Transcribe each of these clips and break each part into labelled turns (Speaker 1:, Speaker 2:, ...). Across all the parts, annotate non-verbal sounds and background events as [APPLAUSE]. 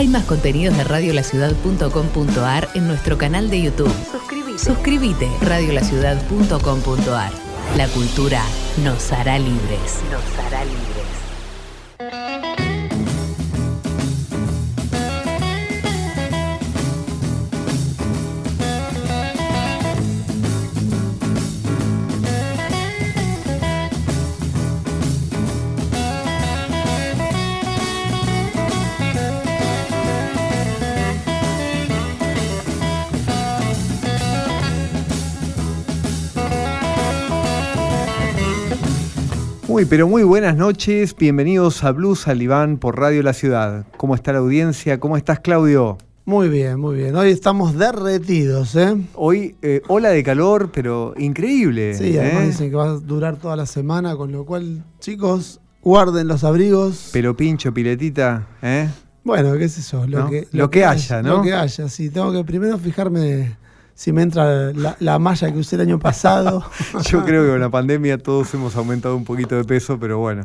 Speaker 1: Hay más contenidos de radiolaciudad.com.ar en nuestro canal de YouTube. Suscríbete. Suscríbete. radiolaciudad.com.ar. La cultura nos hará libres. Nos hará libres.
Speaker 2: Muy, pero muy buenas noches. Bienvenidos a Blues al Iván por Radio La Ciudad. ¿Cómo está la audiencia? ¿Cómo estás, Claudio?
Speaker 3: Muy bien, muy bien. Hoy estamos derretidos, ¿eh?
Speaker 2: Hoy, eh, ola de calor, pero increíble.
Speaker 3: Sí, además
Speaker 2: ¿eh?
Speaker 3: dicen que va a durar toda la semana, con lo cual, chicos, guarden los abrigos.
Speaker 2: Pero pincho, piletita, ¿eh?
Speaker 3: Bueno, qué es eso, lo,
Speaker 2: ¿No?
Speaker 3: que,
Speaker 2: Lo que haya, ¿no?
Speaker 3: Lo que haya, sí. Tengo que primero fijarme si me entra la, la malla que usé el año pasado. [LAUGHS]
Speaker 2: Yo creo que con la pandemia todos hemos aumentado un poquito de peso, pero bueno,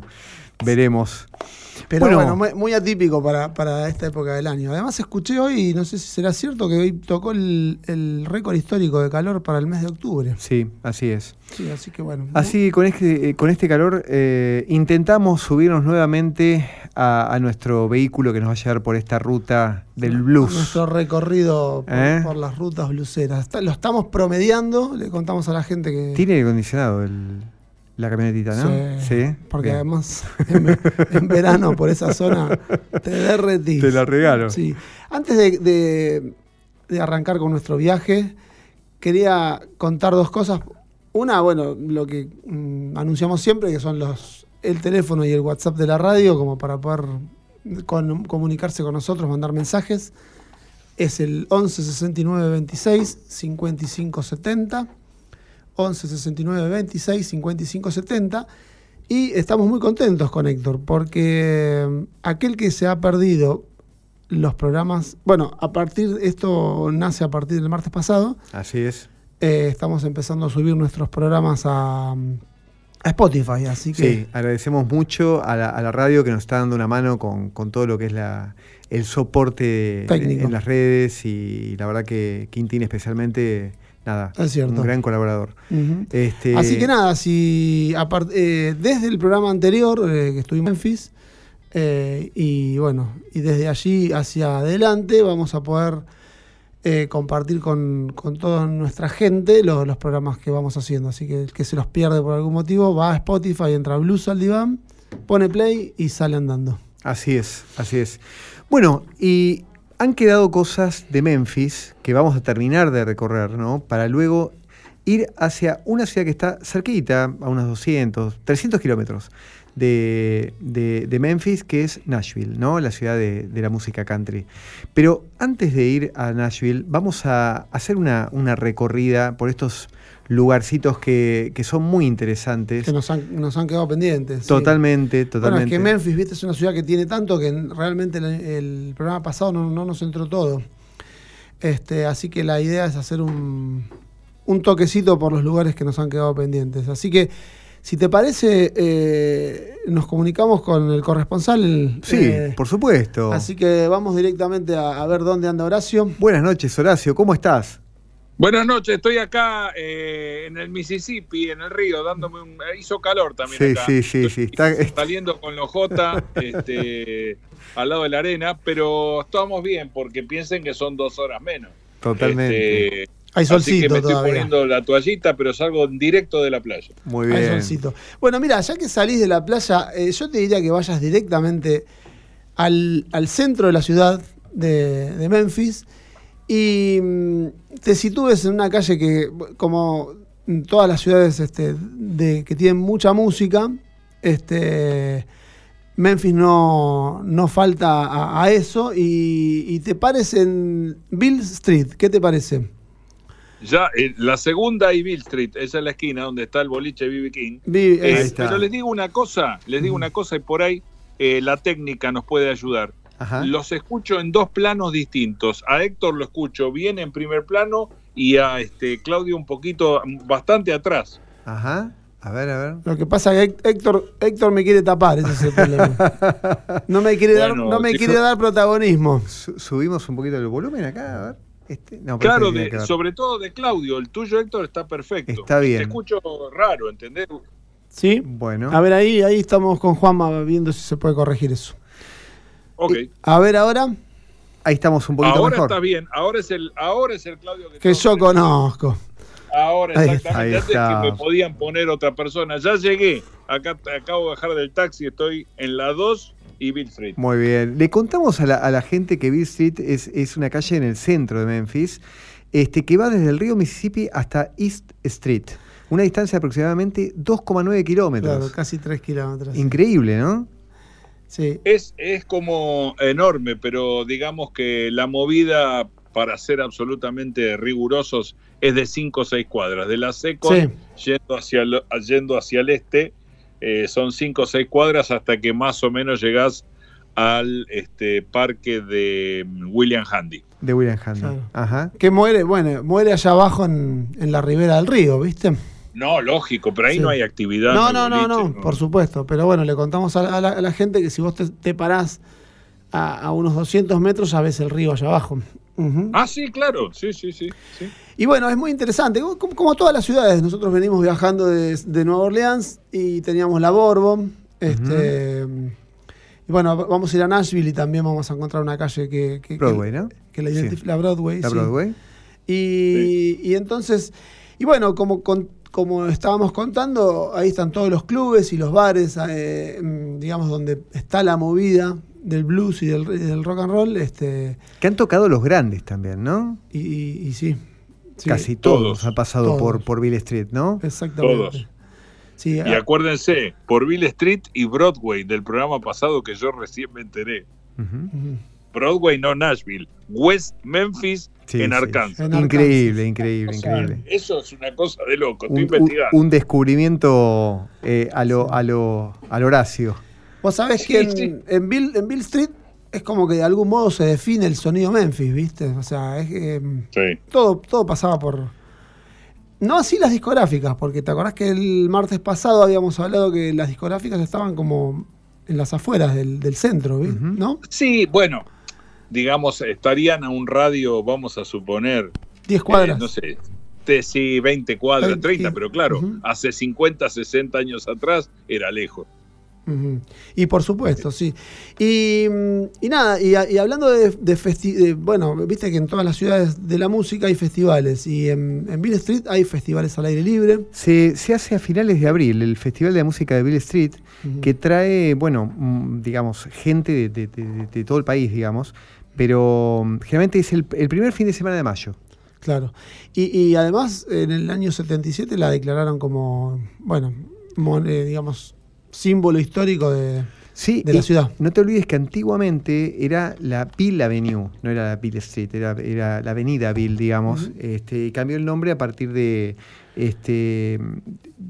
Speaker 2: veremos.
Speaker 3: Pero
Speaker 2: Bueno.
Speaker 3: bueno, muy, atípico para, para esta época del año. Además, escuché hoy, no sé si será cierto, que hoy tocó el, el récord histórico de calor para el mes de octubre.
Speaker 2: Sí, así es.
Speaker 3: Sí, así que bueno.
Speaker 2: Así, con este, eh, con este calor, eh, intentamos subirnos nuevamente a, a nuestro vehículo que nos va a llevar por esta ruta del blues.
Speaker 3: Nuestro recorrido por,
Speaker 2: ¿Eh?
Speaker 3: por las rutas bluseras. Lo estamos promediando, le contamos a la gente que.
Speaker 2: Tiene aire acondicionado el- la camionetita, ¿no?
Speaker 3: Sí, Porque
Speaker 2: Bien.
Speaker 3: además en, en verano por esa zona te derretís.
Speaker 2: Te la regalo.
Speaker 3: Sí. Antes de, de- de arrancar con nuestro viaje, quería contar dos cosas. Una, bueno, lo que mm, anunciamos siempre, que son los el teléfono y el WhatsApp de la radio, como para poder con- comunicarse con nosotros, mandar mensajes. Es el 11 69 26 55 70. 11 69 26 55 70. Y estamos muy contentos con Héctor, porque mm, aquel que se ha perdido los programas, bueno, a partir, esto nace a partir del martes pasado,
Speaker 2: Así es.
Speaker 3: eh, estamos empezando a subir nuestros programas a, a Spotify, así que
Speaker 2: Sí, agradecemos mucho a la, a la radio que nos está dando una mano con, con todo lo que es la, el soporte
Speaker 3: Técnico.
Speaker 2: en las redes y la verdad que Quintín especialmente, nada,
Speaker 3: Es cierto.
Speaker 2: un gran colaborador. Este,
Speaker 3: Así que nada, si eh, desde el programa anterior eh, que estuvimos en Memphis, eh, y bueno, y desde allí hacia adelante vamos a poder eh, compartir con, con toda nuestra gente los, los programas que vamos haciendo. Así que el que se los pierde por algún motivo va a Spotify, entra Blues al diván, pone play y sale andando.
Speaker 2: Así es, así es. Bueno, y han quedado cosas de Memphis que vamos a terminar de recorrer, ¿no? Para luego ir hacia una ciudad que está cerquita, a unos 200, 300 kilómetros de, Memphis, que es Nashville, ¿no? La ciudad de, la música country. Pero antes de ir a Nashville, vamos a hacer una recorrida por estos lugarcitos que, que son muy interesantes.
Speaker 3: Que nos han, nos han quedado pendientes. sí.
Speaker 2: Totalmente,
Speaker 3: Bueno,
Speaker 2: totalmente.
Speaker 3: es que Memphis, viste, es una ciudad que tiene tanto que realmente el, el programa pasado no, no nos entró todo. Este, así que la idea es hacer un, un toquecito por los lugares que nos han quedado pendientes. Así que, si te parece, eh, nos comunicamos con el corresponsal.
Speaker 2: Sí,
Speaker 3: eh,
Speaker 2: por supuesto.
Speaker 3: Así que vamos directamente a, a ver dónde anda Horacio.
Speaker 2: Buenas noches, Horacio, ¿cómo estás?
Speaker 4: Buenas noches, estoy acá eh, en el Mississippi, en el río, dándome un... Hizo calor también
Speaker 2: Sí,
Speaker 4: acá.
Speaker 2: sí, sí, sí, está-
Speaker 4: Estoy [LAUGHS] Saliendo con los J este, [LAUGHS] al lado de la arena, pero estamos bien porque piensen que son dos horas menos.
Speaker 2: Totalmente.
Speaker 4: Este,
Speaker 3: Hay
Speaker 4: así que
Speaker 3: solcito
Speaker 4: me estoy
Speaker 3: todavía.
Speaker 4: poniendo la toallita, pero salgo en directo de la playa.
Speaker 2: Muy
Speaker 3: Hay
Speaker 2: bien.
Speaker 3: solcito. Bueno, mira, ya que salís de la playa, eh, yo te diría que vayas directamente al, al centro de la ciudad de, de Memphis y mm, te sitúes en una calle que, como en todas las ciudades este, de, que tienen mucha música, este, Memphis no, no falta a, a eso y, y te pares en Bill Street. ¿Qué te parece?
Speaker 4: Ya, eh, la segunda y Bill Street, esa es la esquina donde está el boliche BB King. Eh, pero les digo una cosa, les digo una cosa y por ahí eh, la técnica nos puede ayudar.
Speaker 2: Ajá.
Speaker 4: Los escucho en dos planos distintos. A Héctor lo escucho bien en primer plano y a este Claudio un poquito, bastante atrás.
Speaker 2: Ajá. A ver, a ver.
Speaker 3: Lo que pasa es que Héctor, Héctor me quiere tapar, ese es el problema. [LAUGHS] No me quiere, dar, no me quiere dar protagonismo.
Speaker 2: Su- subimos un poquito el volumen acá, a ver. Este, no,
Speaker 4: Claro,
Speaker 2: este
Speaker 4: de- sobre todo de Claudio. El tuyo, Héctor, está perfecto.
Speaker 2: Está bien.
Speaker 4: Te escucho raro, ¿entendés?
Speaker 3: ¿Sí?
Speaker 2: Bueno.
Speaker 3: A ver, ahí, ahí estamos con Juanma viendo si se puede corregir eso.
Speaker 4: Ok.
Speaker 3: A ver ahora,
Speaker 2: Ahí estamos un poquito
Speaker 4: Ahora
Speaker 2: mejor.
Speaker 4: está bien. Ahora es el, ahora es el Claudio que,
Speaker 3: que yo conozco.
Speaker 4: Ahora
Speaker 3: Ahí
Speaker 4: exactamente.
Speaker 2: está.
Speaker 4: Antes que me podían poner otra persona. Ya llegué. Acá te acabo de bajar del taxi. Estoy en la 2 y Bill Street.
Speaker 2: Muy bien. Le contamos a la, a la gente que Bill Street es, es una calle en el centro de Memphis, este, que va desde el río Mississippi hasta East Street. Una distancia de aproximadamente 2,9 kilómetros.
Speaker 3: Claro, casi tres kilómetros.
Speaker 2: Increíble, ¿no?
Speaker 3: Sí.
Speaker 4: Es, es como enorme, pero digamos que la movida, para ser absolutamente rigurosos, es de 5 o 6 cuadras. De la Secon,
Speaker 3: Sí.
Speaker 4: yendo, hacia el, yendo hacia el este, eh, son 5 o 6 cuadras hasta que más o menos llegás al este, parque de mm, William Handy.
Speaker 2: De William Handy.
Speaker 3: Claro.
Speaker 2: Ajá.
Speaker 3: Que muere, bueno, muere allá abajo en, en la ribera del río, ¿viste?
Speaker 4: No, lógico, pero ahí
Speaker 3: Sí.
Speaker 4: no hay actividad.
Speaker 3: No, no, no,
Speaker 4: boliche,
Speaker 3: no, por supuesto. Pero bueno, le contamos a la, a gente que si vos te, te parás a, a unos 200 metros ya ves el río allá abajo.
Speaker 4: Ah, sí, claro, sí, sí, sí. sí.
Speaker 3: Y bueno, es muy interesante. Como, como todas las ciudades, nosotros venimos viajando de, de Nueva Orleans y teníamos la Bourbon. Este, Y bueno, vamos a ir a Nashville y también vamos a encontrar una calle que, que,
Speaker 2: Broadway,
Speaker 3: que-
Speaker 2: ¿no?
Speaker 3: que la
Speaker 2: Sí.
Speaker 3: identifica. La Broadway.
Speaker 2: La
Speaker 3: sí.
Speaker 2: Broadway.
Speaker 3: Y, y entonces, y bueno, como, con- como estábamos contando, ahí están todos los clubes y los bares, eh, mm, digamos, donde está la movida del blues y del, y del rock and roll. Este,
Speaker 2: Que han tocado los grandes también, ¿no?
Speaker 3: y, y- y sí, sí,
Speaker 2: Casi todos,
Speaker 4: Todos.
Speaker 2: han pasado
Speaker 3: Todos.
Speaker 2: por, por Bill Street, ¿no?
Speaker 3: Exactamente.
Speaker 4: Todos.
Speaker 3: Sí,
Speaker 4: Y
Speaker 3: ah,
Speaker 4: acuérdense, por Bill Street y Broadway del programa pasado que yo recién me enteré.
Speaker 2: Ujú.
Speaker 4: Broadway, no Nashville. West Memphis
Speaker 2: Sí,
Speaker 4: en
Speaker 2: sí,
Speaker 4: Arkansas.
Speaker 2: Increíble, increíble,
Speaker 4: O sea,
Speaker 2: increíble.
Speaker 4: eso es una cosa de loco. Estoy
Speaker 2: Un, un-
Speaker 4: investigando.
Speaker 2: un descubrimiento eh, a, lo, a, lo, al Horacio.
Speaker 3: Vos sabés
Speaker 4: Sí,
Speaker 3: que en,
Speaker 4: sí.
Speaker 3: en Bill, en Bill Street es como que de algún modo se define el sonido Memphis, ¿viste? O sea, es que
Speaker 4: Sí.
Speaker 3: todo, todo pasaba por. No así las discográficas, porque te acordás que el martes pasado habíamos hablado que las discográficas estaban como en las afueras del, del centro, ¿viste?
Speaker 2: Ujú.
Speaker 3: ¿no?
Speaker 4: Sí, bueno, digamos, estarían a un radio, vamos a suponer,
Speaker 3: 10
Speaker 4: eh,
Speaker 3: cuadras.
Speaker 4: no sé, sí, 20 cuadras,
Speaker 3: 20,
Speaker 4: 30, pero claro,
Speaker 3: ujú.
Speaker 4: hace 50, 60 años atrás era lejos.
Speaker 3: Ujú. Y por supuesto, sí. Y, mm, y nada, y, y hablando de, de festi- de- bueno, viste que en todas las ciudades de la música hay festivales y en, en Bill Street hay festivales al aire libre.
Speaker 2: Se, se hace a finales de abril el Festival de Música de Bill Street, que trae, bueno, mm, digamos, gente de, de- de- de todo el país, digamos, pero mm, generalmente es el, el primer fin de semana de mayo.
Speaker 3: Claro. Y, y además, en el año 77 la declararon como, bueno, mon- eh, digamos, símbolo histórico de,
Speaker 2: Sí,
Speaker 3: de la ciudad.
Speaker 2: No te olvides que antiguamente era la Bill Avenue, no era la Bill Street, era, era la avenida Bill, digamos.
Speaker 3: Ujú.
Speaker 2: este, y cambió el nombre a partir de, este,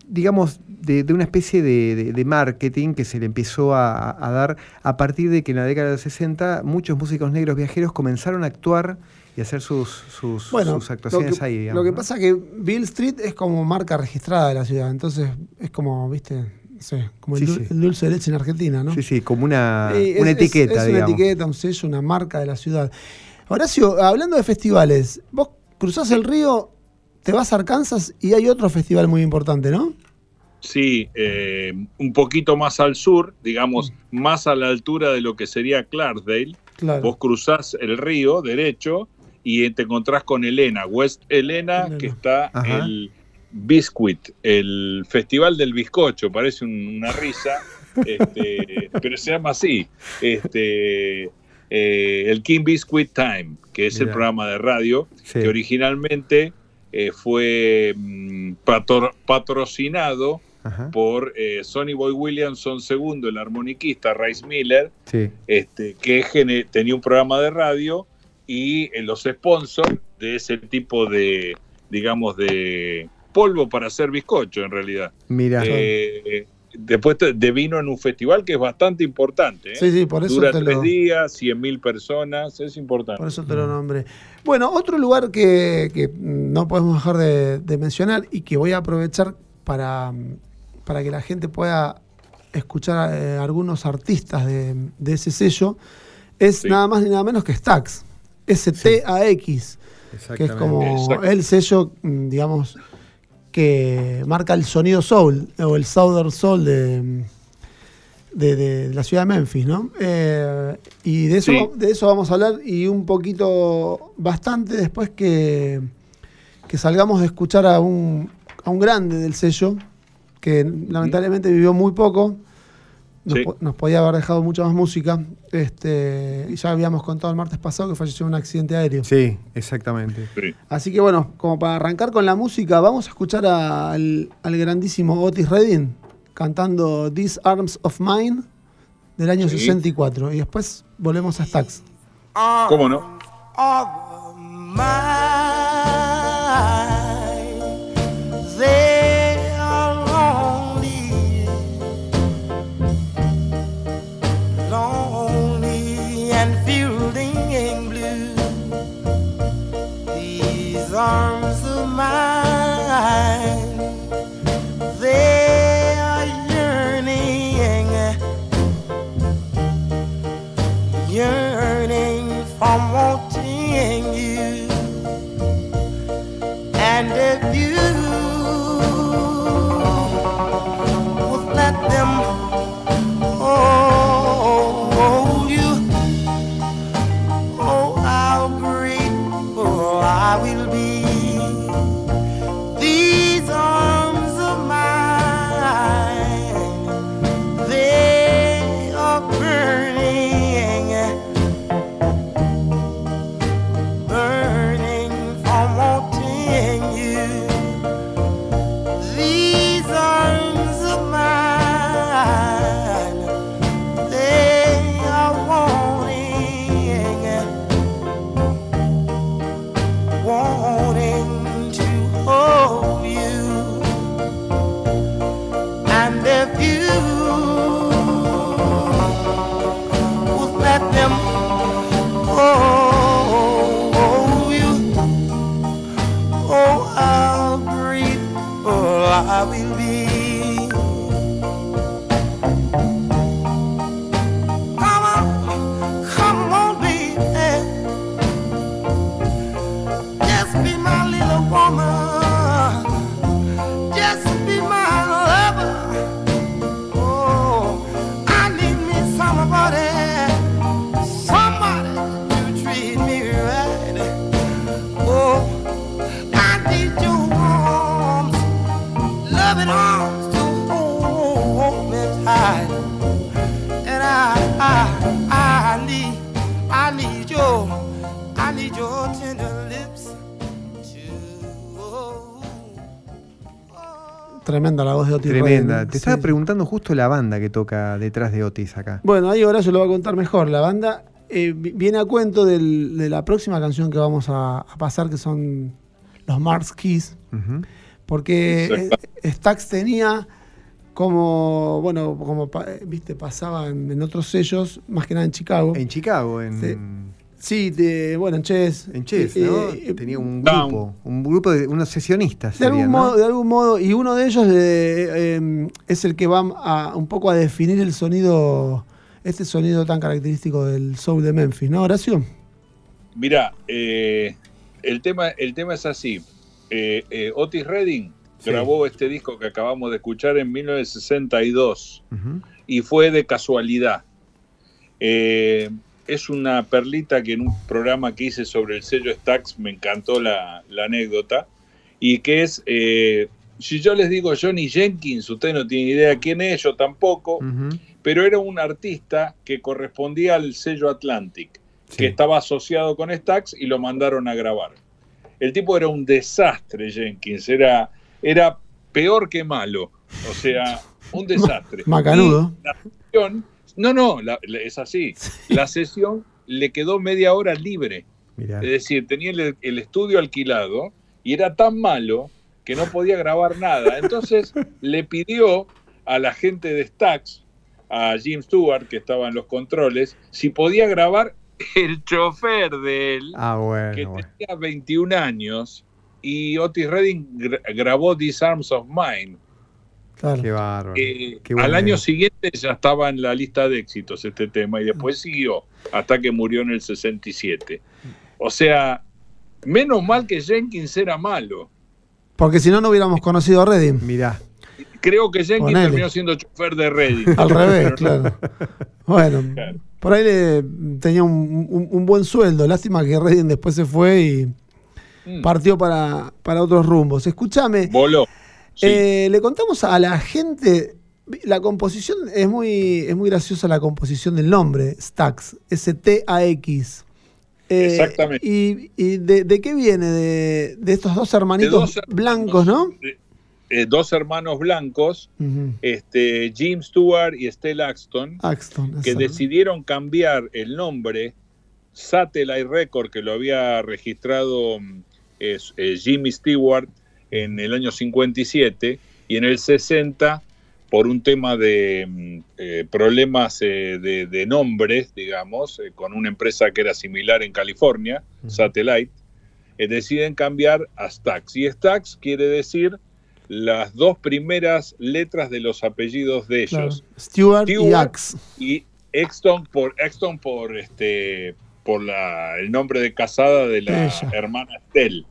Speaker 2: digamos, de, de una especie de, de- de marketing que se le empezó a, a dar a partir de que en la década de 60 muchos músicos negros viajeros comenzaron a actuar y hacer sus, sus,
Speaker 3: Bueno,
Speaker 2: sus actuaciones
Speaker 3: que,
Speaker 2: ahí. digamos,
Speaker 3: lo que
Speaker 2: ¿no?
Speaker 3: pasa es que Bill Street es como marca registrada de la ciudad, entonces es como, viste, sé, como el,
Speaker 2: Sí,
Speaker 3: dul-
Speaker 2: sí.
Speaker 3: el dulce de leche en Argentina, ¿no?
Speaker 2: Sí, sí, como una,
Speaker 3: Sí, es-
Speaker 2: una
Speaker 3: es-
Speaker 2: etiqueta,
Speaker 3: es, una
Speaker 2: digamos.
Speaker 3: etiqueta, un sello, una marca de la ciudad. Horacio, hablando de festivales, vos cruzás el río, te vas a Arkansas y hay otro festival muy importante, ¿no?
Speaker 4: Sí, eh, un poquito más al sur, digamos, más a la altura de lo que sería Clarksdale.
Speaker 3: Claro.
Speaker 4: Vos cruzás el río derecho y te encontrás con Elena, West Elena,
Speaker 3: Elena.
Speaker 4: que está
Speaker 2: Ajá.
Speaker 4: el Biscuit, el Festival del Bizcocho, parece un- una risa, este, [LAUGHS] pero se llama así, este, eh, el King Biscuit Time, que es el programa de radio,
Speaker 2: Sí.
Speaker 4: que originalmente eh, fue mm, patro- patrocinado
Speaker 2: Ajá,
Speaker 4: por eh, Sonny Boy Williamson II, el armoniquista Rice Miller,
Speaker 2: sí.
Speaker 4: este, que tenía un programa de radio y los sponsors de ese tipo de, digamos, de polvo para hacer bizcocho en realidad.
Speaker 2: Mira.
Speaker 4: Eh, después de vino en un festival que es bastante importante. ¿eh?
Speaker 3: Sí, sí, por eso
Speaker 4: Dura
Speaker 3: te
Speaker 4: tres
Speaker 3: lo,
Speaker 4: días, 100 mil personas, es importante.
Speaker 3: por eso te lo nombré. Bueno, otro lugar que, que no podemos dejar de, de mencionar y que voy a aprovechar para, para que la gente pueda escuchar eh, algunos artistas de, de ese sello, es
Speaker 4: Sí.
Speaker 3: nada más ni nada menos que Stax. S-T-A-X. Que es como el sello, mm, digamos, que marca el sonido soul, o el Southern Soul de, de, de la ciudad de Memphis, ¿no? Eh, y de eso,
Speaker 4: Sí.
Speaker 3: de eso vamos a hablar y un poquito, bastante después que, que salgamos de escuchar a un, a un grande del sello, que lamentablemente vivió muy poco. Nos,
Speaker 4: Sí.
Speaker 3: po- nos podía haber dejado mucha más música. Este, y ya habíamos contado el martes pasado que falleció en un accidente aéreo.
Speaker 2: Sí, exactamente.
Speaker 4: Sí.
Speaker 3: Así que bueno, como para arrancar con la música, vamos a escuchar a- al, al grandísimo Otis Redding cantando These Arms of Mine del año
Speaker 4: Sí.
Speaker 3: 64. Y después volvemos a Stax.
Speaker 4: ¿Cómo no?
Speaker 3: Otis
Speaker 2: Tremenda.
Speaker 3: Redding.
Speaker 2: Te estaba
Speaker 3: Sí.
Speaker 2: preguntando justo la banda que toca detrás de Otis acá.
Speaker 3: Bueno, ahí Horacio lo va a contar mejor. La banda eh, vi- viene a cuento del- de la próxima canción que vamos a, a pasar, que son los Mars Keys. Porque [LAUGHS] Stax tenía como, bueno, como eh, viste, pasaba en, en otros sellos, más que nada en Chicago.
Speaker 2: En Chicago, en,
Speaker 3: Sí, de, bueno, en Chess.
Speaker 2: en Chess,
Speaker 3: Eh,
Speaker 2: ¿no?
Speaker 3: eh,
Speaker 2: Tenía un
Speaker 4: Down.
Speaker 2: grupo, un grupo de unos sesionistas.
Speaker 3: de algún, modo, de algún modo, y uno de ellos eh, eh, es el que va a, un poco a definir el sonido, este sonido tan característico del soul de Memphis, ¿no, Horacio?
Speaker 4: Mira, eh, el, tema, el tema es así. Eh, eh, Otis Redding
Speaker 2: Sí.
Speaker 4: grabó este disco que acabamos de escuchar en 1962
Speaker 2: Ujú.
Speaker 4: y fue de casualidad. Eh, es una perlita que en un programa que hice sobre el sello Stax me encantó la, la anécdota y que es, eh, si yo les digo Johnny Jenkins, usted no tiene idea quién es, yo tampoco, pero era un artista que correspondía al sello Atlantic,
Speaker 2: Sí.
Speaker 4: que estaba asociado con Stax y lo mandaron a grabar. El tipo era un desastre, Jenkins, era, era peor que malo, o sea, un [LAUGHS] desastre.
Speaker 3: Macanudo.
Speaker 4: Y la sesión- no, no, la- la- es así. [LAUGHS] La sesión le quedó media hora libre.
Speaker 2: Mirá.
Speaker 4: Es decir, tenía el, el estudio alquilado y era tan malo que no podía grabar nada. Entonces [LAUGHS] le pidió a la gente de Stax, a Jim Stewart, que estaba en los controles, si podía grabar el chofer de él,
Speaker 2: Ah,
Speaker 4: que
Speaker 2: bueno.
Speaker 4: tenía 21 años, y Otis Redding gra- grabó These Arms of Mine.
Speaker 3: Claro.
Speaker 2: Qué bárbaro.
Speaker 4: Eh,
Speaker 2: Qué
Speaker 4: al año
Speaker 2: idea.
Speaker 4: siguiente ya estaba en la lista de éxitos este tema y después siguió hasta que murió en el 67. O sea, menos mal que Jenkins era malo.
Speaker 3: Porque si no, no hubiéramos conocido a Redding.
Speaker 2: Mirá.
Speaker 4: Creo que Jenkins
Speaker 3: Ponele.
Speaker 4: terminó siendo chofer de Redding.
Speaker 3: Al revés, claro. Bueno,
Speaker 4: Claro.
Speaker 3: por ahí le, tenía un, un- un buen sueldo. Lástima que Redding después se fue y
Speaker 4: Mm,
Speaker 3: partió para, para otros rumbos. Escúchame,
Speaker 4: Voló. Sí.
Speaker 3: eh, le contamos a la gente. La composición es muy, es muy graciosa la composición del nombre, Stax, S-T-A-X. Eh,
Speaker 4: Exactamente.
Speaker 3: ¿Y, y de, de qué viene? De, de estos dos
Speaker 4: De
Speaker 3: hermanitos
Speaker 4: dos hermanos,
Speaker 3: blancos, ¿no?
Speaker 4: eh, eh, dos hermanos blancos,
Speaker 3: Ujú.
Speaker 4: este, Jim Stewart y Estelle Axton,
Speaker 3: Axton.
Speaker 4: que decidieron cambiar el nombre Satellite Record, que lo había registrado mm, eh, Jimmy Stewart en el año 57, y en el 60, por un tema de mm, eh, problemas eh, de, de nombres, digamos, eh, con una empresa que era similar en California. Satellite, eh, deciden cambiar a Stax. Y Stax quiere decir las dos primeras letras de los apellidos de
Speaker 3: Claro.
Speaker 4: ellos
Speaker 3: Stewart, y
Speaker 4: Stewart.
Speaker 3: Ax.
Speaker 4: y Exton por Exton por este por la, el nombre de casada de la
Speaker 3: Ella.
Speaker 4: hermana Estelle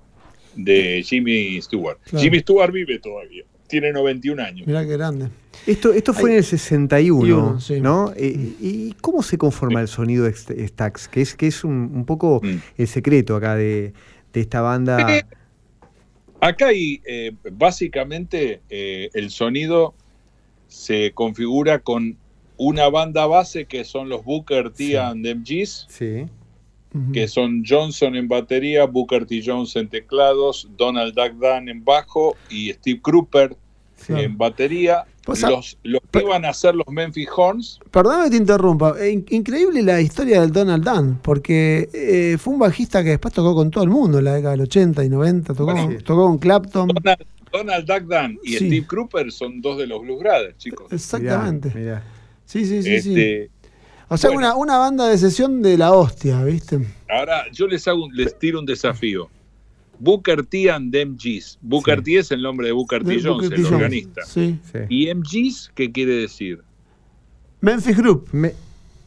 Speaker 4: de Jimmy Stewart.
Speaker 3: Claro.
Speaker 4: Jimmy Stewart vive todavía, tiene 91 años.
Speaker 3: Mirá qué grande.
Speaker 2: Esto, esto fue
Speaker 3: Ay.
Speaker 2: en el 61,
Speaker 3: Y uno, sí.
Speaker 2: ¿no? Eh, ¿Y cómo se conforma el sonido de St- Stax? Que es, que es un, un poco
Speaker 4: Mm.
Speaker 2: el secreto acá de, de esta banda.
Speaker 4: Eh, Acá hay eh, básicamente eh, el sonido se configura con una banda base que son los Booker T
Speaker 2: Sí.
Speaker 4: and the MGs,
Speaker 2: Sí.
Speaker 4: Que son Johnson en batería, Booker T. Jones en teclados, Donald Duck Dunn en bajo y Steve Cropper
Speaker 3: Claro.
Speaker 4: en batería.
Speaker 3: Pues a-
Speaker 4: los, los que iban a ser los Memphis Horns,
Speaker 3: Perdóname que te interrumpa. Eh, in- increíble la historia del Donald Dunn, porque eh, fue un bajista que después tocó con todo el mundo en la década del 80 y 90. Tocó,
Speaker 2: Bueno,
Speaker 3: con,
Speaker 2: sí.
Speaker 3: tocó con Clapton.
Speaker 4: Donald, Donald Duck Dunn y
Speaker 3: Sí.
Speaker 4: Steve Cropper son dos de los Blues Brothers, chicos.
Speaker 3: Exactamente.
Speaker 2: Mirá, mirá.
Speaker 3: Sí, sí, sí. sí. O sea,
Speaker 4: bueno.
Speaker 3: una, una banda de sesión de la hostia, ¿viste?
Speaker 4: Ahora yo les hago, un- les tiro un desafío. Booker T and MGs. Booker
Speaker 2: Sí.
Speaker 4: T es el nombre de Booker T. Jones,
Speaker 3: Booker T.
Speaker 4: el organista.
Speaker 3: Sí.
Speaker 2: Sí.
Speaker 4: ¿Y MGs qué quiere decir?
Speaker 3: Memphis Group.
Speaker 2: Me-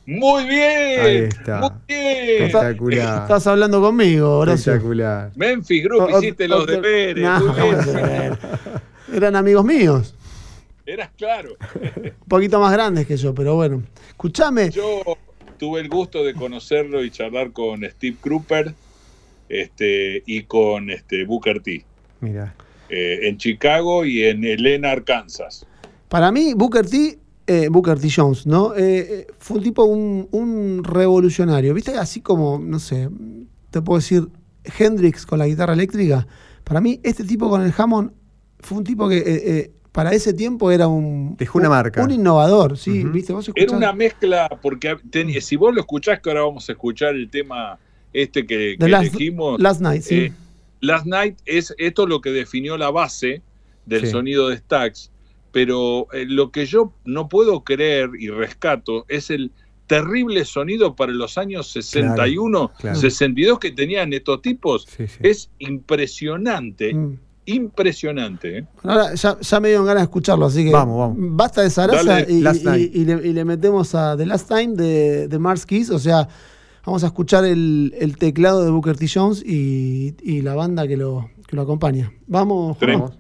Speaker 4: Muy bien.
Speaker 2: Ahí está.
Speaker 4: Muy bien.
Speaker 2: espectacular.
Speaker 3: Estás hablando conmigo, Horacio.
Speaker 2: espectacular.
Speaker 4: Memphis Group,
Speaker 3: O- o-
Speaker 4: hiciste los
Speaker 3: o-
Speaker 4: deberes.
Speaker 3: No,
Speaker 4: muy bien.
Speaker 3: Eran amigos míos.
Speaker 4: Eras claro.
Speaker 3: Un poquito más grandes que yo, pero bueno. Escuchame.
Speaker 4: Yo tuve el gusto de conocerlo y charlar con Steve Cropper este, y con este, Booker T.
Speaker 2: Mira.
Speaker 4: eh, en Chicago y en Helena, Arkansas.
Speaker 3: Para mí, Booker T, eh, Booker T. Jones, ¿no? Eh, eh, fue un tipo, un, un revolucionario. ¿Viste? Así como, no sé, te puedo decir, Hendrix con la guitarra eléctrica. Para mí, este tipo con el Hammond fue un tipo que para ese tiempo era un.
Speaker 2: Dejó una
Speaker 3: un-
Speaker 2: marca.
Speaker 3: Un innovador, sí. ¿Viste? Vos
Speaker 4: Era una mezcla, porque ten- si vos lo escuchás, que ahora vamos a escuchar el tema este que,
Speaker 3: The
Speaker 4: que
Speaker 3: Last,
Speaker 4: elegimos,
Speaker 3: Last Night, sí.
Speaker 4: eh, Last Night, es esto lo que definió la base del
Speaker 2: Sí.
Speaker 4: sonido de Stax, pero eh, lo que yo no puedo creer y rescato es el terrible sonido para los años 61,
Speaker 2: claro.
Speaker 4: 62 que tenían estos tipos.
Speaker 2: Sí, sí.
Speaker 4: Es impresionante,
Speaker 3: Mm.
Speaker 4: Impresionante. ¿eh?
Speaker 3: Ahora ya, ya me dieron ganas de escucharlo, así que
Speaker 2: Vamos, vamos.
Speaker 3: basta de Sarasa
Speaker 4: Dale,
Speaker 3: y, y- le, y le metemos a The Last Time de, de Mars Keys, o sea, vamos a escuchar el, el teclado de Booker T. Jones y, y la banda que lo, que lo acompaña. Vamos, Juan.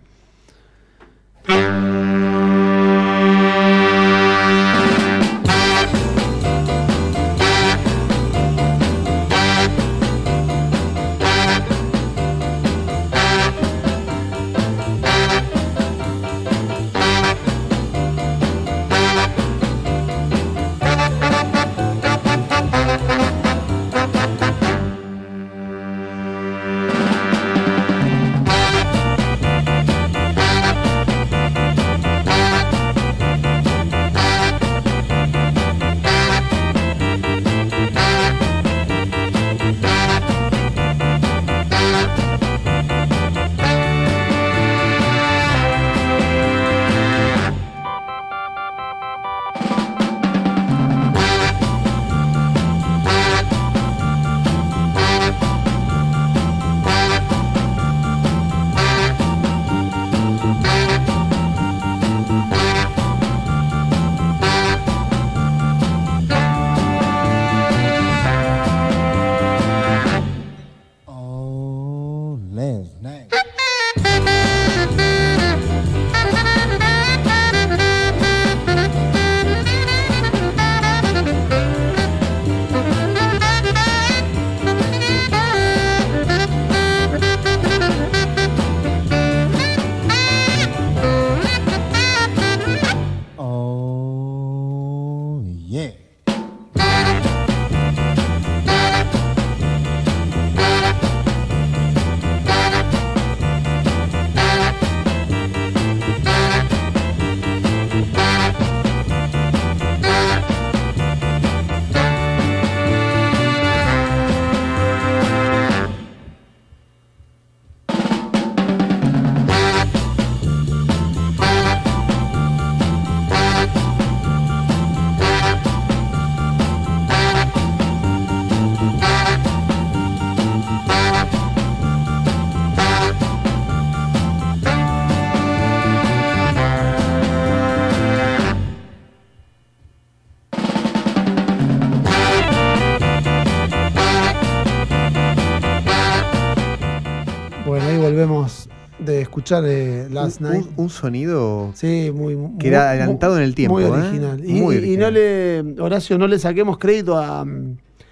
Speaker 3: Escuchar eh, Last
Speaker 2: Un-
Speaker 3: Night.
Speaker 2: Un, un sonido
Speaker 3: Sí, muy, muy-
Speaker 2: que era
Speaker 3: muy-
Speaker 2: adelantado en el tiempo.
Speaker 3: Muy
Speaker 2: ¿eh?
Speaker 3: original. Y,
Speaker 2: Muy
Speaker 3: y- y no le, Horacio, no le saquemos crédito a,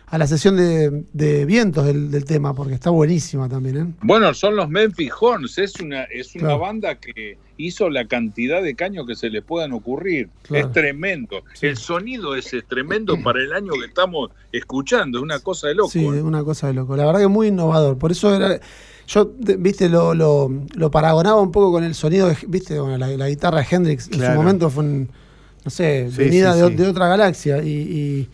Speaker 3: a la sesión de, de vientos del, del tema, porque está buenísima también, ¿eh?
Speaker 4: Bueno, son los Memphis Horns, es una, es una
Speaker 3: Claro.
Speaker 4: banda que hizo la cantidad de caños que se le puedan ocurrir.
Speaker 3: Claro.
Speaker 4: Es tremendo.
Speaker 3: Sí.
Speaker 4: El sonido ese es tremendo para el año que estamos escuchando, es una cosa de loco.
Speaker 3: Sí,
Speaker 4: ¿eh?
Speaker 3: una cosa de loco. La verdad que muy innovador. Por eso era. Yo, viste, lo, lo, lo paragonaba un poco con el sonido, de, viste, bueno, la, la guitarra de Hendrix. En su momento fue, un, no sé,
Speaker 2: Sí,
Speaker 3: venida
Speaker 2: sí,
Speaker 3: de,
Speaker 2: sí.
Speaker 3: de otra galaxia. Y, y-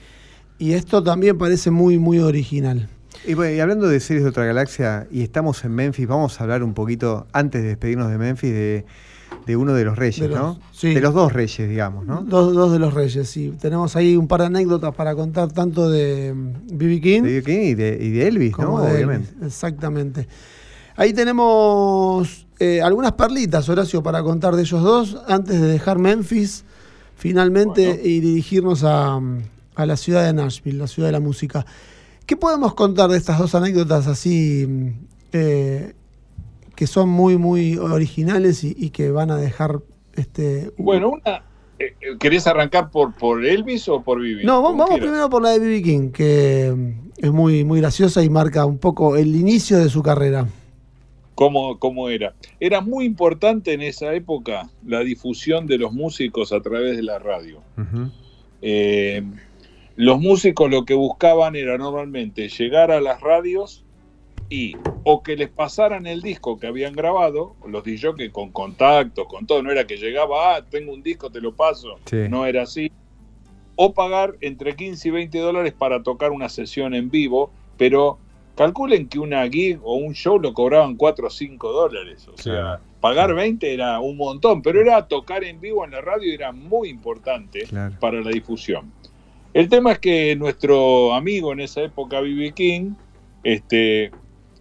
Speaker 3: y esto también parece muy, muy original.
Speaker 2: Y, bueno, y hablando de series de otra galaxia, y estamos en Memphis, vamos a hablar un poquito, antes de despedirnos de Memphis, de, de uno de los reyes,
Speaker 3: De los-
Speaker 2: ¿no?
Speaker 3: sí.
Speaker 2: De los dos reyes, digamos, ¿no?
Speaker 3: Dos, dos de los reyes, sí. Tenemos ahí un par de anécdotas para contar, tanto de B.B. King
Speaker 2: De King y de, y de Elvis, ¿no? Obviamente.
Speaker 3: Elvis. Exactamente. Ahí tenemos eh, algunas perlitas, Horacio, para contar de ellos dos, antes de dejar Memphis finalmente
Speaker 4: Bueno.
Speaker 3: y dirigirnos a, a la ciudad de Nashville, la ciudad de la música. ¿Qué podemos contar de estas dos anécdotas así mm, eh, que son muy, muy originales y, y que van a dejar este.
Speaker 4: Bueno, una. eh, eh, ¿Querés arrancar por, por Elvis o por Vivi?
Speaker 3: No, vamos,
Speaker 4: quieras.
Speaker 3: primero por la de B.B. King, que mm, es muy, muy graciosa y marca un poco el inicio de su carrera.
Speaker 4: ¿Cómo, cómo era? Era muy importante en esa época la difusión de los músicos a través de la radio. Eh, los músicos lo que buscaban era normalmente llegar a las radios y o que les pasaran el disco que habían grabado, los que con contactos, con todo, no era que llegaba, ah, tengo un disco, te lo paso,
Speaker 2: Sí.
Speaker 4: no era así, o pagar entre 15 y 20 dólares para tocar una sesión en vivo, pero calculen que una gig o un show lo cobraban 4 o 5 dólares, o sea,
Speaker 2: Claro.
Speaker 4: pagar 20 era un montón, pero era tocar en vivo en la radio era muy importante
Speaker 2: Claro.
Speaker 4: para la difusión. El tema es que nuestro amigo en esa época, B.B. King, este,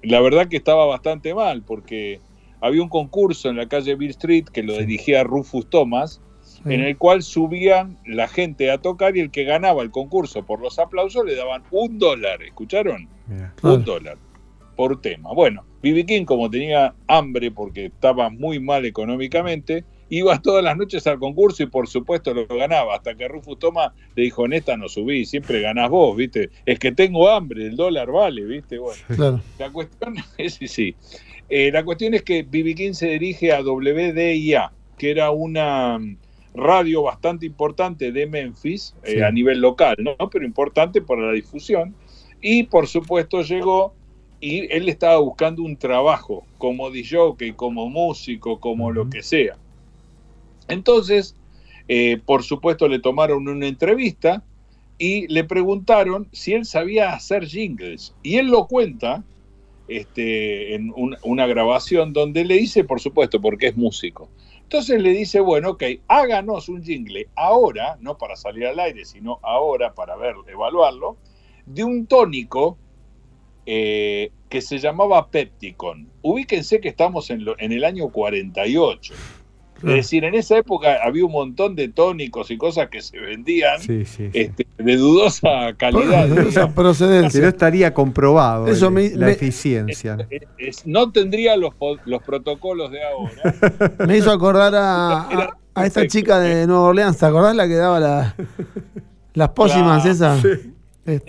Speaker 4: la verdad que estaba bastante mal, porque había un concurso en la calle Bill Street que lo dirigía Rufus Thomas, en el cual subían la gente a tocar y el que ganaba el concurso por los aplausos le daban un dólar, ¿escucharon?
Speaker 3: Claro.
Speaker 4: Un dólar por tema. Bueno, B.B. King, como tenía hambre porque estaba muy mal económicamente, iba [LAUGHS] todas las noches al concurso y por supuesto lo ganaba, hasta que Rufus Thomas le dijo, en esta no subí, siempre ganás vos, ¿viste? Es que tengo hambre, el dólar vale, ¿viste? Bueno,
Speaker 3: Claro.
Speaker 4: la cuestión [LAUGHS] es, sí, sí. Eh, la cuestión es que B.B. King se dirige a WDIA, que era una radio bastante importante de Memphis, eh, a nivel local, ¿no? Pero importante para la difusión. Y por supuesto llegó y él estaba buscando un trabajo como DJ, como músico, como lo que sea. Entonces, eh, por supuesto, le tomaron una entrevista y le preguntaron si él sabía hacer jingles. Y él lo cuenta este, en un- una grabación donde le dice, por supuesto, porque es músico. Entonces le dice, bueno, ok, háganos un jingle ahora, no para salir al aire, sino ahora para ver, evaluarlo, de un tónico eh, que se llamaba Pepticon. Ubíquense que estamos en, lo- en el año 48. Es decir, en esa época había un montón de tónicos y cosas que se vendían
Speaker 2: Sí, sí. sí.
Speaker 4: este, de dudosa [LAUGHS] calidad.
Speaker 2: Que no
Speaker 3: procedencia.
Speaker 2: estaría comprobado
Speaker 3: Eso
Speaker 2: el-
Speaker 3: me-
Speaker 2: la
Speaker 3: me-
Speaker 2: eficiencia.
Speaker 4: Es- es- no tendría los, protocolos de ahora. [LAUGHS]
Speaker 3: Me hizo acordar a, [LAUGHS] a- a esta chica de Nueva Orleans, ¿te acordás la que daba la- las pócimas esas? Este,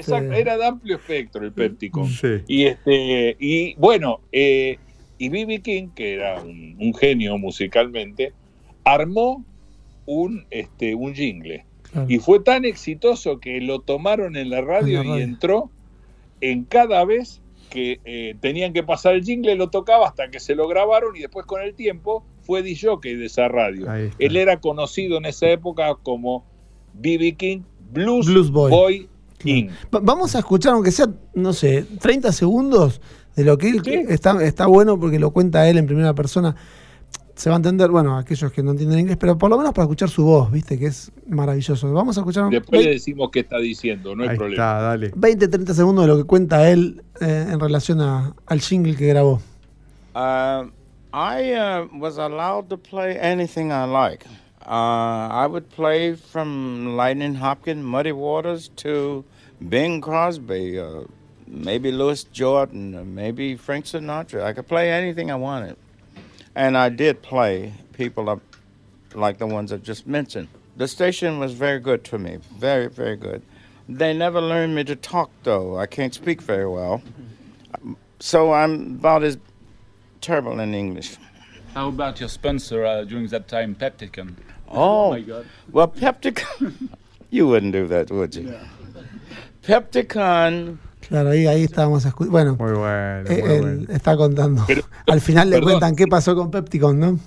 Speaker 4: Exacto, era de amplio espectro el Pepticon.
Speaker 2: Sí.
Speaker 4: Y este, y bueno, eh, y B.B. King, que era un, un genio musicalmente, armó un, este, un jingle.
Speaker 3: claro.
Speaker 4: Y fue tan exitoso que lo tomaron en la radio,
Speaker 3: En la radio.
Speaker 4: y entró en cada vez que eh, tenían que pasar el jingle, lo tocaba hasta que se lo grabaron y después con el tiempo fue DJ de esa radio. Él era conocido en esa época como B.B. King Blues,
Speaker 3: Blues Boy.
Speaker 4: Boy King.
Speaker 3: Va- Vamos a escuchar, aunque sea, no sé, 30 segundos de lo que él
Speaker 4: Sí.
Speaker 3: está, está bueno porque lo cuenta él en primera persona. Se va a entender, bueno, aquellos que no entienden inglés, pero por lo menos para escuchar su voz, viste, que es maravilloso. Vamos a escuchar
Speaker 4: Después le decimos qué está diciendo, no hay
Speaker 2: Ahí
Speaker 4: problema.
Speaker 2: está, dale.
Speaker 3: 20, 30 segundos de lo que cuenta él eh, en relación a- al jingle que grabó.
Speaker 5: Uh, I uh, was allowed to play anything I like. Uh, I would play from Lightning Hopkins, Muddy Waters to Bing Crosby, uh, maybe Louis Jordan, or maybe Frank Sinatra. I could play anything I wanted. And I did play people up like the ones I just mentioned. The station was very good to me, very, very good. They never learned me to talk, though. I can't speak very well. So I'm about as terrible in English.
Speaker 6: How about your sponsor uh, during that time, Pepticon?
Speaker 5: Oh,
Speaker 6: my God.
Speaker 5: Well, Pepticon, [LAUGHS] you wouldn't do that, would you? Pepticon,
Speaker 3: Claro, ahí, ahí estábamos escuchando. Bueno,
Speaker 2: Muy bueno,
Speaker 3: eh,
Speaker 2: muy
Speaker 3: él
Speaker 2: bueno.
Speaker 3: está contando.
Speaker 4: Pero-
Speaker 3: Al final le
Speaker 4: perdón.
Speaker 3: cuentan qué pasó con Pepticon, ¿no?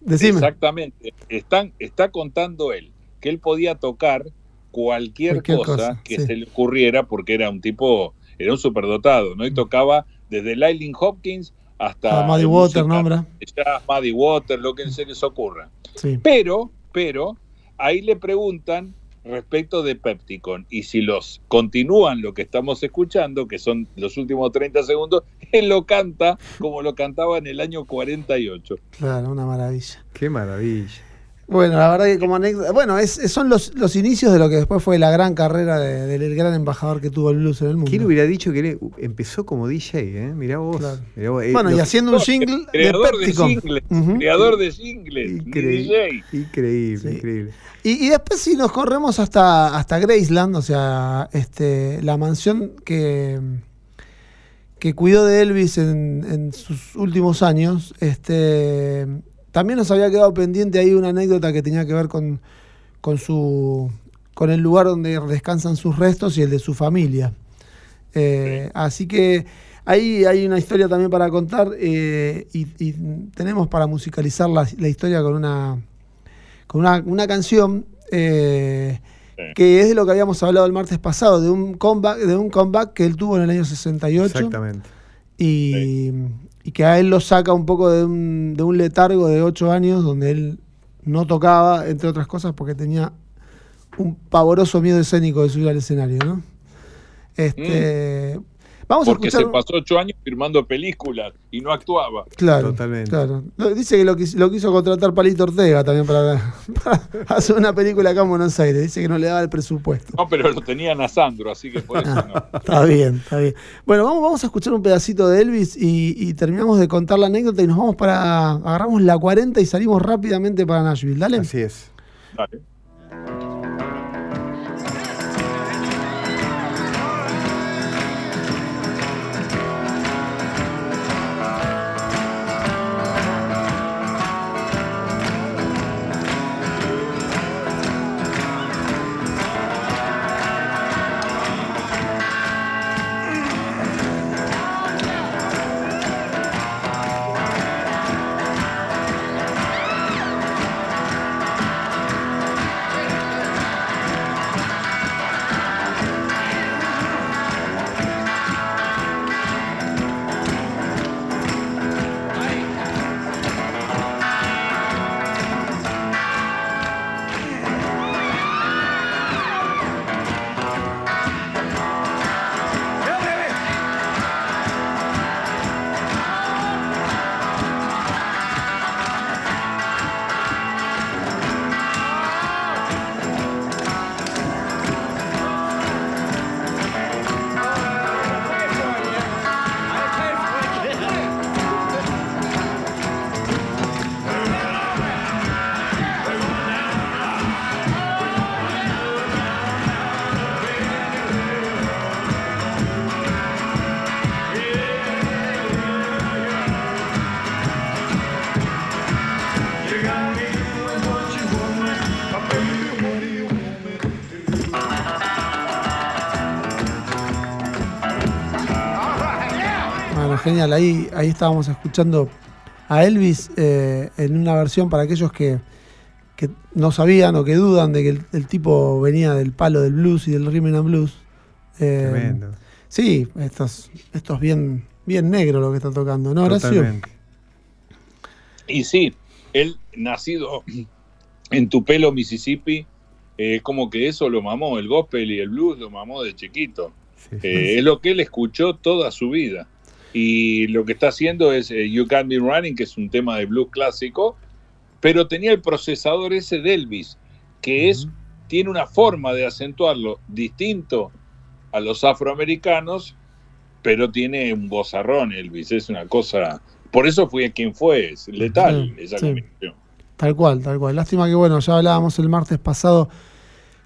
Speaker 3: Decime.
Speaker 4: Exactamente. Están, está contando él que él podía tocar cualquier,
Speaker 3: Cualquier
Speaker 4: cosa,
Speaker 3: cosa,
Speaker 4: que
Speaker 3: sí.
Speaker 4: se le ocurriera porque era un tipo, era un superdotado, ¿no? Y tocaba desde Lylin Hopkins hasta
Speaker 3: Ah, Muddy
Speaker 4: el
Speaker 3: Water, nombra.
Speaker 4: jazz, Muddy Water, lo que se les ocurra.
Speaker 3: Sí.
Speaker 4: Pero, pero, ahí le preguntan respecto de Pepticon y si los continúan lo que estamos escuchando, que son los últimos 30 segundos, [LAUGHS] él lo canta como lo cantaba en el año 48.
Speaker 3: Claro, una maravilla.
Speaker 2: Qué maravilla.
Speaker 3: Bueno, la verdad que como anécdota, bueno, es, son los, los inicios de lo que después fue la gran carrera de- del gran embajador que tuvo el blues en el mundo.
Speaker 2: ¿Quién hubiera dicho que él empezó como DJ? Eh? Mirá vos.
Speaker 3: Claro.
Speaker 2: Mirá vos, eh,
Speaker 3: Bueno, y haciendo un single de
Speaker 4: creador de,
Speaker 3: Pepticon.
Speaker 4: singles, creador de singles,
Speaker 2: Increíble,
Speaker 4: DJ.
Speaker 2: increíble,
Speaker 3: Sí.
Speaker 2: increíble.
Speaker 3: Y, y después si nos corremos hasta, hasta Graceland, o sea, este, la mansión que, que cuidó de Elvis en, en sus últimos años, este, también nos había quedado pendiente ahí una anécdota que tenía que ver con, con, su, con el lugar donde descansan sus restos y el de su familia. Eh, Así que ahí hay una historia también para contar eh, y, y tenemos para musicalizar la, la historia con una, con una, una canción eh,
Speaker 4: Sí.
Speaker 3: que es de lo que habíamos hablado el martes pasado, de un comeback, de un comeback que él tuvo en el año 68
Speaker 2: Exactamente.
Speaker 3: y, y que a él lo saca un poco de un, de un letargo de ocho años donde él no tocaba, entre otras cosas, porque tenía un pavoroso miedo escénico de subir al escenario, ¿no? Este, Vamos a.
Speaker 4: Porque
Speaker 3: escuchar.
Speaker 4: se pasó ocho años firmando películas y no actuaba.
Speaker 3: Claro,
Speaker 2: Totalmente.
Speaker 3: claro. Dice que lo, quis- lo quiso contratar Palito Ortega también para, para [LAUGHS] hacer una película acá en Buenos Aires. Dice que no le daba el presupuesto.
Speaker 4: No, pero lo tenían a Sandro, así que por eso no. [LAUGHS]
Speaker 3: Está bien, está bien. Bueno, vamos, vamos a escuchar un pedacito de Elvis y, y terminamos de contar la anécdota y nos vamos para. Agarramos la 40 y salimos rápidamente para Nashville. Dale.
Speaker 2: Así es.
Speaker 4: Dale.
Speaker 3: Genial. Ahí, ahí estábamos escuchando a Elvis eh, en una versión para aquellos que, que no sabían o que dudan de que el, el tipo venía del palo del blues y del rhythm and blues. Eh,
Speaker 2: Tremendo.
Speaker 3: Sí, esto es, esto es bien, bien negro lo que está tocando, ¿no, Horacio?
Speaker 2: Totalmente.
Speaker 4: Y sí, él nacido en Tupelo, Mississippi, eh, como que eso lo mamó, el gospel y el blues lo mamó de chiquito.
Speaker 2: Sí, sí.
Speaker 4: Eh, es lo que él escuchó toda su vida. Y lo que está haciendo es eh, You Can't Be Running, que es un tema de blues clásico, pero tenía el procesador ese de Elvis, que es, tiene una forma de acentuarlo distinto a los afroamericanos pero tiene un bozarrón Elvis, es una cosa... Por eso fue quien fue, es letal esa
Speaker 3: sí.
Speaker 4: combinación.
Speaker 3: Tal cual, tal cual. Lástima que, bueno, ya hablábamos el martes pasado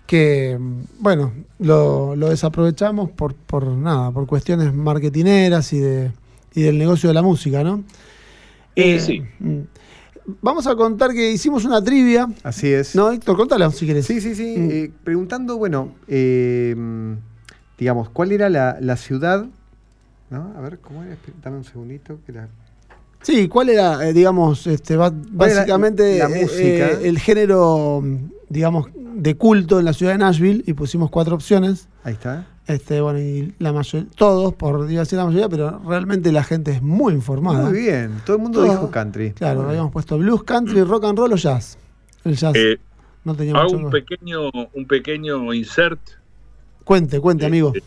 Speaker 3: que, bueno, lo, lo desaprovechamos por, por nada, por cuestiones marketineras y, de, y del negocio de la música, ¿no?
Speaker 4: Eh, sí.
Speaker 3: mm. Vamos a contar que hicimos una trivia.
Speaker 2: Así es.
Speaker 3: No, Héctor, contala si querés.
Speaker 2: Sí, sí, sí.
Speaker 3: Mm.
Speaker 2: eh, preguntando, bueno, eh, digamos, ¿cuál era la, la ciudad? ¿No? A ver, ¿cómo era? Dame un segundito. Que la...
Speaker 3: Sí, ¿cuál era, eh, digamos, este, básicamente
Speaker 2: la
Speaker 3: eh,
Speaker 2: música?
Speaker 3: eh, el género, digamos, de culto en la ciudad de Nashville? Y pusimos cuatro opciones.
Speaker 2: Ahí está.
Speaker 3: Este, bueno, y la mayoría, todos, por decir la mayoría, pero realmente la gente es muy informada.
Speaker 2: Muy bien. Todo el mundo
Speaker 3: Todo-
Speaker 2: dijo country.
Speaker 3: Claro, habíamos puesto blues, country, rock and roll o jazz. El jazz
Speaker 4: Eh,
Speaker 3: no tenía
Speaker 4: hago
Speaker 3: mucho
Speaker 4: un pequeño, un pequeño insert
Speaker 3: Cuente, cuente,
Speaker 4: eh,
Speaker 3: amigo.
Speaker 4: eh,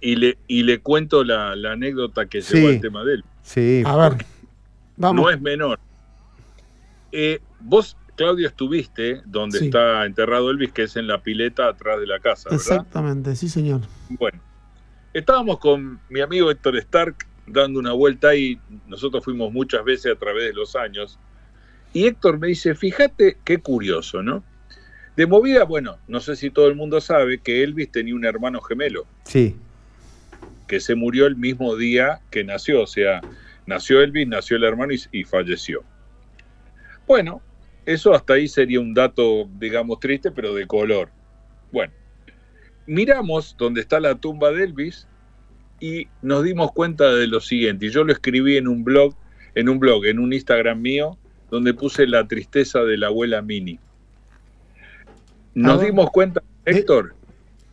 Speaker 4: y, le, y le cuento la, la anécdota que
Speaker 2: Sí.
Speaker 4: llevó al tema de él.
Speaker 2: Sí.
Speaker 3: A ver, vamos.
Speaker 4: No es menor. Eh, vos, Claudio, estuviste donde
Speaker 3: Sí.
Speaker 4: está enterrado Elvis, que es en la pileta atrás de la casa, ¿verdad?
Speaker 3: Exactamente, sí, señor.
Speaker 4: Bueno, estábamos con mi amigo Héctor Stark dando una vuelta ahí. Nosotros fuimos muchas veces a través de los años. Y Héctor me dice, fíjate qué curioso, ¿no? De movida, bueno, no sé si todo el mundo sabe que Elvis tenía un hermano gemelo
Speaker 2: Sí.
Speaker 4: que se murió el mismo día que nació. O sea, nació Elvis, nació el hermano y, y falleció. Bueno, eso hasta ahí sería un dato, digamos, triste, pero de color. Bueno, miramos donde está la tumba de Elvis y nos dimos cuenta de lo siguiente. Y yo lo escribí en un blog, en un blog, en un Instagram mío, donde puse la tristeza de la abuela Mini. Nos
Speaker 3: ver.
Speaker 4: dimos cuenta, Héctor,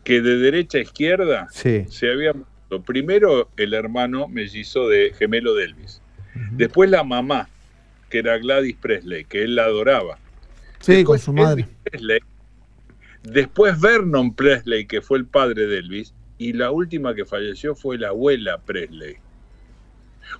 Speaker 4: que de derecha a izquierda
Speaker 2: Sí.
Speaker 4: se había muerto primero el hermano mellizo de gemelo de Elvis, después la mamá, que era Gladys Presley, que él la adoraba.
Speaker 3: Sí,
Speaker 4: Después
Speaker 3: con su madre.
Speaker 4: Presley, después Vernon Presley, que fue el padre de Elvis, y la última que falleció fue la abuela Presley.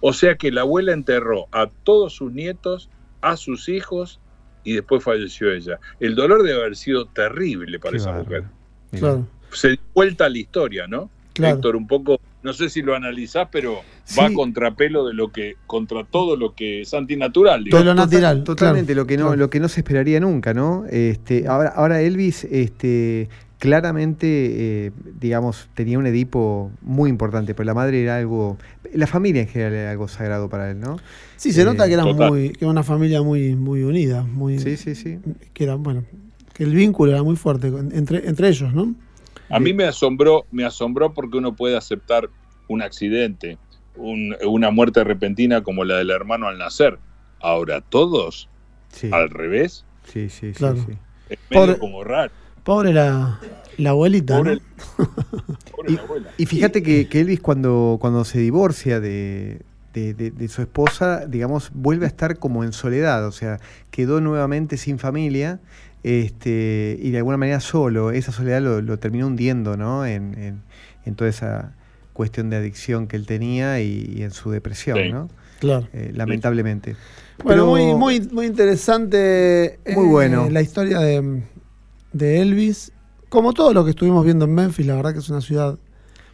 Speaker 4: O sea que la abuela enterró a todos sus nietos, a sus hijos, y después falleció ella. El dolor debe haber sido terrible para
Speaker 2: Qué
Speaker 4: esa mujer.
Speaker 3: Claro,
Speaker 4: Se dio vuelta la historia, ¿no?
Speaker 3: claro.
Speaker 4: Héctor, un poco, no sé si lo analizás, pero va
Speaker 2: Sí.
Speaker 4: a contrapelo de lo que, contra todo lo que es antinatural.
Speaker 3: Todo
Speaker 4: digamos.
Speaker 3: lo natural.
Speaker 2: Total- totalmente,
Speaker 3: claro,
Speaker 2: lo que no,
Speaker 3: claro.
Speaker 2: lo que no se esperaría nunca, ¿no? Este, ahora, ahora Elvis, este, claramente, eh, digamos, tenía un Edipo muy importante, pero la madre era algo, la familia en general era algo sagrado para él, ¿no?
Speaker 3: Sí, se
Speaker 2: Eh,
Speaker 3: nota que era
Speaker 4: total.
Speaker 3: muy, que era una familia muy, muy unida, muy,
Speaker 2: Sí, sí, sí.
Speaker 3: que era, bueno, que el vínculo era muy fuerte entre, entre ellos, ¿no?
Speaker 4: A mí me asombró, me asombró porque uno puede aceptar un accidente, un- una muerte repentina como la del hermano al nacer. Ahora, todos
Speaker 2: Sí,
Speaker 4: al revés,
Speaker 2: sí, sí, sí,
Speaker 3: Claro.
Speaker 2: sí.
Speaker 4: es medio
Speaker 3: Pobre-
Speaker 4: como raro.
Speaker 3: Pobre la, la abuelita,
Speaker 4: Pobre,
Speaker 3: ¿no?
Speaker 4: pobre
Speaker 2: Y-
Speaker 4: la abuela.
Speaker 2: Y fíjate que, que Elvis cuando, cuando se divorcia de, de- de- de su esposa, digamos, vuelve a estar como en soledad, o sea, quedó nuevamente sin familia este, y de alguna manera solo. Esa soledad lo, lo terminó hundiendo, ¿no? En, en- en toda esa cuestión de adicción que él tenía y, y en su depresión,
Speaker 4: Sí.
Speaker 2: ¿no?
Speaker 3: Claro.
Speaker 2: Eh, lamentablemente.
Speaker 3: Bueno,
Speaker 2: Pero-
Speaker 3: muy, muy, muy interesante eh,
Speaker 2: Muy bueno.
Speaker 3: la historia de, de Elvis. Como todo lo que estuvimos viendo en Memphis, la verdad que es una ciudad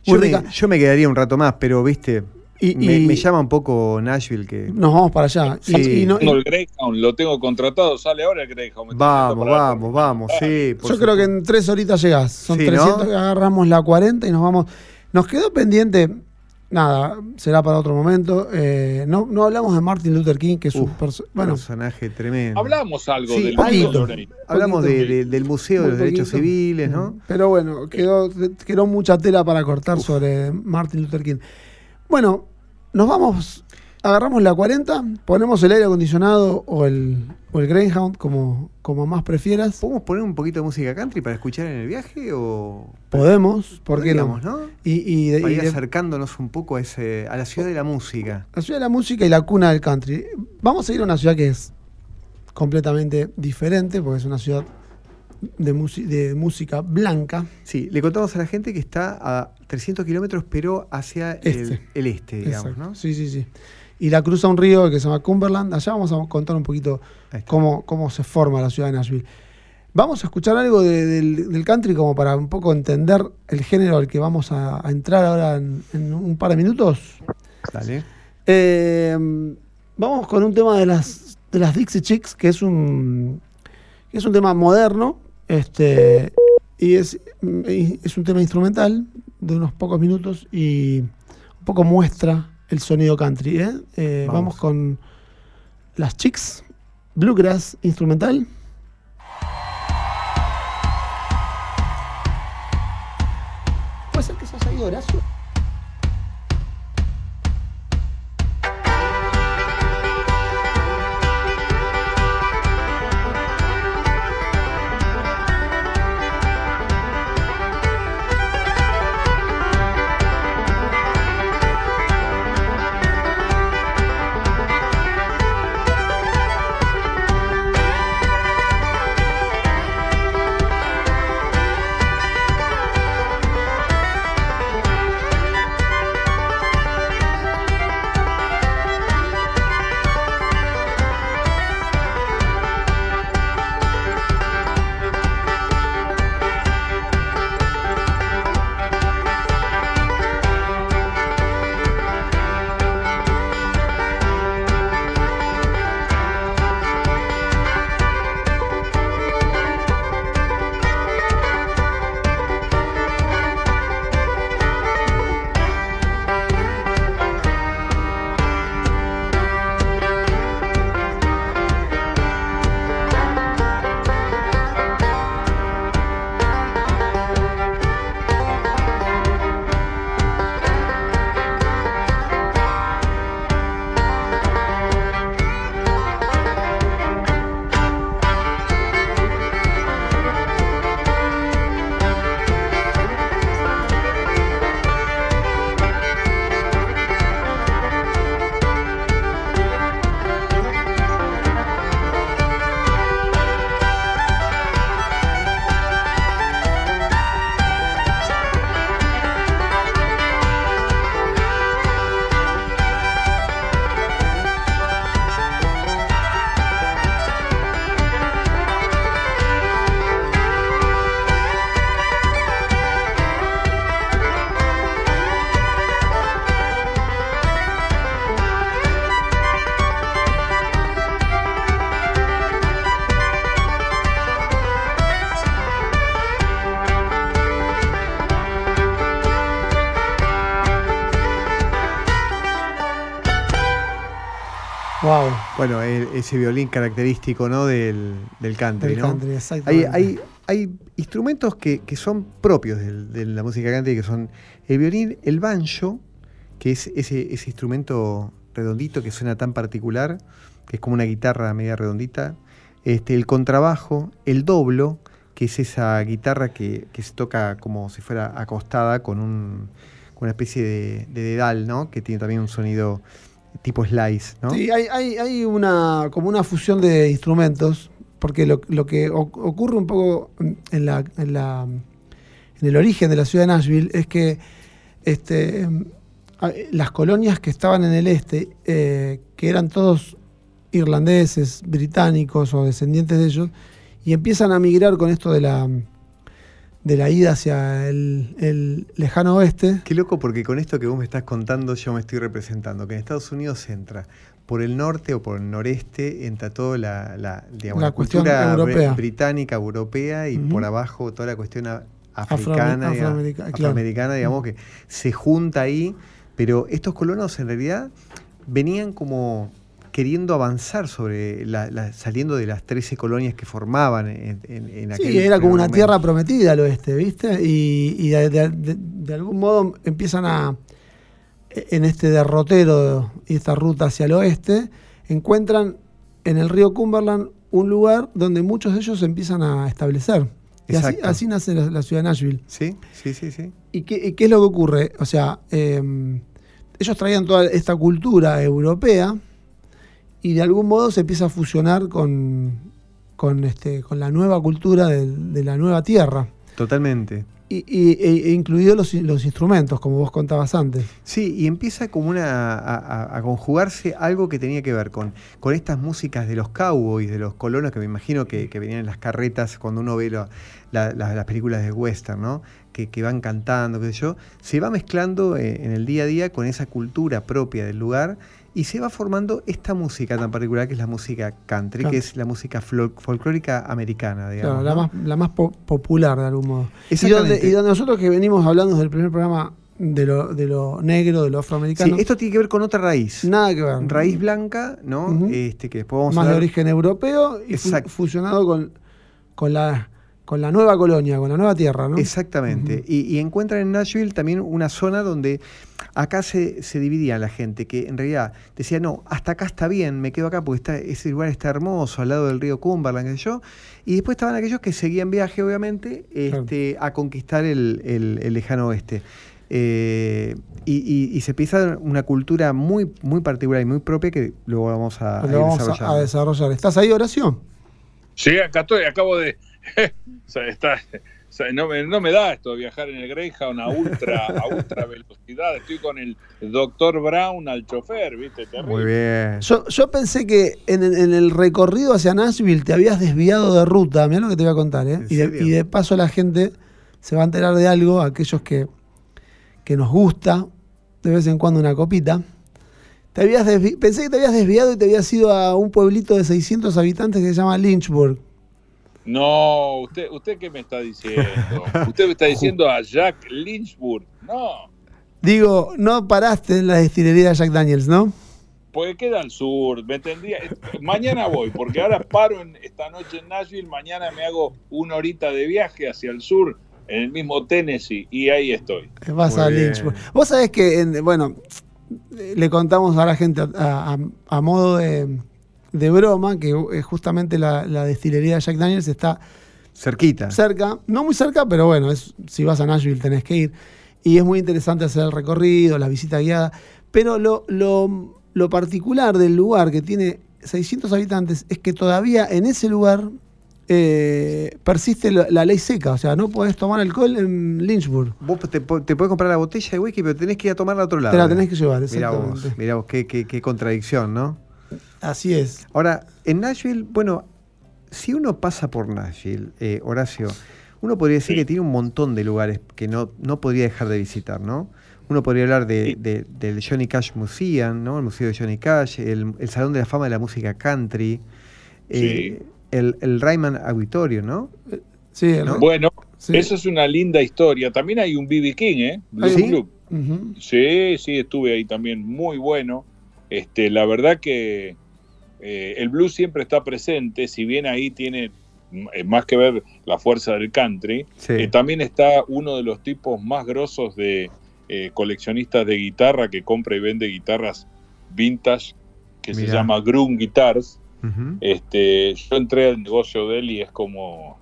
Speaker 2: Yo me, yo me quedaría un rato más, pero, viste,
Speaker 3: Y,
Speaker 2: me,
Speaker 3: y
Speaker 2: me llama un poco Nashville que...
Speaker 3: nos vamos para allá. Y-
Speaker 2: Sí.
Speaker 3: y no- y-
Speaker 4: Tengo el Greyhound, lo tengo contratado, sale ahora el Greyhound.
Speaker 2: Vamos, vamos, vamos, sí.
Speaker 3: yo creo que en tres horitas llegás. Son
Speaker 2: Sí,
Speaker 3: 300
Speaker 2: ¿no?
Speaker 3: que agarramos la 40 y nos vamos. Nos quedó pendiente. Nada, será para otro momento. Eh, no, no hablamos de Martin Luther King, que es un
Speaker 2: Uf,
Speaker 3: perso- bueno,
Speaker 2: personaje tremendo.
Speaker 4: Hablamos algo
Speaker 2: Sí,
Speaker 4: del
Speaker 2: poquito. Hablamos de-
Speaker 3: poquito.
Speaker 2: de- del Museo de los Derechos. Civiles, ¿no?
Speaker 3: Pero bueno, quedó, quedó mucha tela para cortar sobre Martin Luther King. Bueno, nos vamos, agarramos la 40, ponemos el aire acondicionado o el, o el Greyhound, como, como más prefieras.
Speaker 2: ¿Podemos poner un poquito de música country para escuchar en el viaje o
Speaker 3: Podemos, ¿por qué no? Y, y de-
Speaker 2: Para
Speaker 3: y
Speaker 2: ir
Speaker 3: de-
Speaker 2: acercándonos un poco a, ese, a la ciudad de la música.
Speaker 3: la ciudad de la música y la cuna del country. Vamos a ir a una ciudad que es completamente diferente, porque es una ciudad de, música blanca.
Speaker 2: Sí, le contamos a la gente que está a 300 kilómetros, pero hacia el
Speaker 3: Este.
Speaker 2: el este, digamos,
Speaker 3: Exacto.
Speaker 2: ¿no?
Speaker 3: Sí, sí, sí. Y la cruza un río que se llama Cumberland. Allá vamos a contar un poquito cómo, cómo se forma la ciudad de Nashville. Vamos a escuchar algo de- del, del country como para un poco entender el género al que vamos a, a entrar ahora en, en un par de minutos.
Speaker 2: Dale.
Speaker 3: Eh, vamos con un tema de las, de las Dixie Chicks, que es un, que es un tema moderno, este, y es, es un tema instrumental de unos pocos minutos y un poco muestra el sonido country. ¿eh? Eh,
Speaker 2: Vamos.
Speaker 3: vamos con las Chicks, Bluegrass instrumental. ¿Puede ser que se haya ido Horacio?
Speaker 2: Bueno, el- ese violín característico ¿no? del, del country,
Speaker 3: Del
Speaker 2: ¿no?
Speaker 3: country,
Speaker 2: Hay, hay, hay instrumentos que, que son propios del- de la música country, que son el violín, el banjo, que es ese, ese instrumento redondito que suena tan particular, que es como una guitarra media redondita, este, el contrabajo, el doblo, que es esa guitarra que, que se toca como si fuera acostada con, un, con una especie de, de dedal, ¿no? que tiene también un sonido tipo slice. ¿no?
Speaker 3: Sí, hay, hay, hay una, como una fusión de instrumentos, porque lo, lo que ocurre un poco en, la, en, la, en el origen de la ciudad de Nashville es que este, las colonias que estaban en el este, eh, que eran todos irlandeses, británicos o descendientes de ellos, y empiezan a migrar con esto de la, de la ida hacia el, el lejano oeste.
Speaker 2: Qué loco porque con esto que vos me estás contando yo me estoy representando, que en Estados Unidos entra por el norte o por el noreste, entra toda la, la, digamos,
Speaker 3: La
Speaker 2: cultura
Speaker 3: europea.
Speaker 2: británica, europea, y por abajo toda la cuestión africana,
Speaker 3: claro.
Speaker 2: afroamericana, digamos, que se junta ahí, pero estos colonos en realidad venían como queriendo avanzar sobre la, la- saliendo de las 13 colonias que formaban en, en, en aquel
Speaker 3: Sí, era como una
Speaker 2: momento.
Speaker 3: tierra prometida al oeste, ¿viste? Y, y de, de- de- de algún modo empiezan a, en este derrotero y esta ruta hacia el oeste, encuentran en el río Cumberland un lugar donde muchos de ellos se empiezan a establecer. Y así, nace la, la ciudad de Nashville.
Speaker 2: Sí, sí, sí, sí.
Speaker 3: ¿Y qué, y qué es lo que ocurre? O sea, eh, ellos traían toda esta cultura europea y de algún modo se empieza a fusionar con, con, este, con la nueva cultura de, la nueva tierra.
Speaker 2: Totalmente.
Speaker 3: y, y- e- e incluidos los, los instrumentos, como vos contabas antes.
Speaker 2: Sí, y empieza como una, a, a- conjugarse algo que tenía que ver con, con estas músicas de los cowboys, de los colonos, que me imagino que, que venían en las carretas cuando uno ve la- las películas de western, ¿no? Que, que van cantando, qué sé yo, se va mezclando eh, en el día a día con esa cultura propia del lugar y se va formando esta música tan particular que es la música country, que es la música fol- folclórica americana, digamos.
Speaker 3: Claro, la,
Speaker 2: ¿no?
Speaker 3: más, la más po- popular de algún modo. Y
Speaker 2: Exactamente.
Speaker 3: donde, y donde nosotros que venimos hablando desde el primer programa de lo, de lo negro, de lo
Speaker 2: Sí,
Speaker 3: afroamericano,
Speaker 2: esto tiene que ver con otra raíz.
Speaker 3: nada que ver.
Speaker 2: Raíz blanca, ¿no? Este, que después vamos
Speaker 3: más
Speaker 2: a
Speaker 3: de origen europeo y fu- fusionado con, con, la, con la nueva colonia, con la nueva tierra, ¿no?
Speaker 2: Exactamente. y, y encuentran en Nashville también una zona donde acá se, se dividía la gente, que en realidad decía, no, hasta acá está bien, me quedo acá porque está, ese lugar está hermoso, al lado del río Cumberland, qué sé yo. Y después estaban aquellos que seguían viaje, obviamente, este, a conquistar el, el- el lejano oeste. Eh, y, y- y se empieza una cultura muy, muy particular y muy propia que luego vamos a,
Speaker 3: vamos a- desarrollar. ¿Estás ahí, oración?
Speaker 4: Sí, acá estoy, acabo de. [LAUGHS] o sea, está, o sea, no, me, no me da esto de viajar en el Greyhound a ultra, a ultra velocidad. Estoy con el doctor Brown al chofer, ¿viste? Terrible.
Speaker 2: Muy bien.
Speaker 3: Yo, yo pensé que en, el- en el recorrido hacia Nashville te habías desviado de ruta. Mirá lo que te voy a contar, ¿eh?
Speaker 2: ¿En
Speaker 3: Y de,
Speaker 2: serio?
Speaker 3: y de paso la gente se va a enterar de algo, aquellos que, que nos gusta de vez en cuando una copita. Te habías Pensé que te habías desviado y te habías ido a un pueblito de 600 habitantes que se llama Lynchburg.
Speaker 4: No, usted, ¿usted qué me está diciendo? [LAUGHS] Usted me está diciendo a Jack Lynchburg. No,
Speaker 3: Digo, no paraste en la destilería de Jack Daniels, ¿no?
Speaker 4: porque queda al sur. Me tendría, mañana voy, porque ahora paro en, esta noche en Nashville. Mañana me hago una horita de viaje hacia el sur, en el mismo Tennessee, y ahí estoy.
Speaker 3: Vas
Speaker 2: Muy
Speaker 3: a
Speaker 2: bien.
Speaker 3: Lynchburg. Vos sabés que, en- bueno, le contamos a la gente a, a- a modo de, de broma que eh, justamente la, la destilería de Jack Daniels está
Speaker 2: Cerquita.
Speaker 3: cerca, no muy cerca, pero bueno, es, si vas a Nashville tenés que ir. Y es muy interesante hacer el recorrido, la visita guiada. Pero lo, lo, lo particular del lugar que tiene 600 habitantes es que todavía en ese lugar eh, persiste la, la ley seca. O sea, no podés tomar alcohol en Lynchburg.
Speaker 2: Vos te, te podés comprar la botella de whisky, pero tenés que ir a tomarla a otro lado.
Speaker 3: Te la tenés que llevar,
Speaker 2: Mirá vos,
Speaker 3: exactamente.
Speaker 2: mirá vos, qué, qué- qué contradicción, ¿no?
Speaker 3: Así es.
Speaker 2: Ahora, en Nashville, bueno, si uno pasa por Nashville, eh, Horacio, uno podría decir
Speaker 4: Sí.
Speaker 2: que tiene un montón de lugares que no, no podría dejar de visitar, ¿no? Uno podría hablar de,
Speaker 4: Sí.
Speaker 2: de- del Johnny Cash Museum, ¿no? El Museo de Johnny Cash, el, el Salón de la Fama de la Música Country, eh, el, el Ryman Auditorium, ¿no?
Speaker 3: Sí, el-
Speaker 2: ¿No?
Speaker 4: Bueno,
Speaker 3: sí.
Speaker 4: eso es una linda historia. También hay un BB King, ¿eh? Blues
Speaker 2: ¿Sí?
Speaker 4: Club. Sí, sí, estuve ahí también, muy bueno. Este, la verdad que eh, el blues siempre está presente, si bien ahí tiene mm, eh, más que ver la fuerza del country,
Speaker 2: Sí.
Speaker 4: eh, también está uno de los tipos más grosos de eh, coleccionistas de guitarra que compra y vende guitarras vintage, que se llama Groom Guitars. Este, yo entré al negocio de él y es como,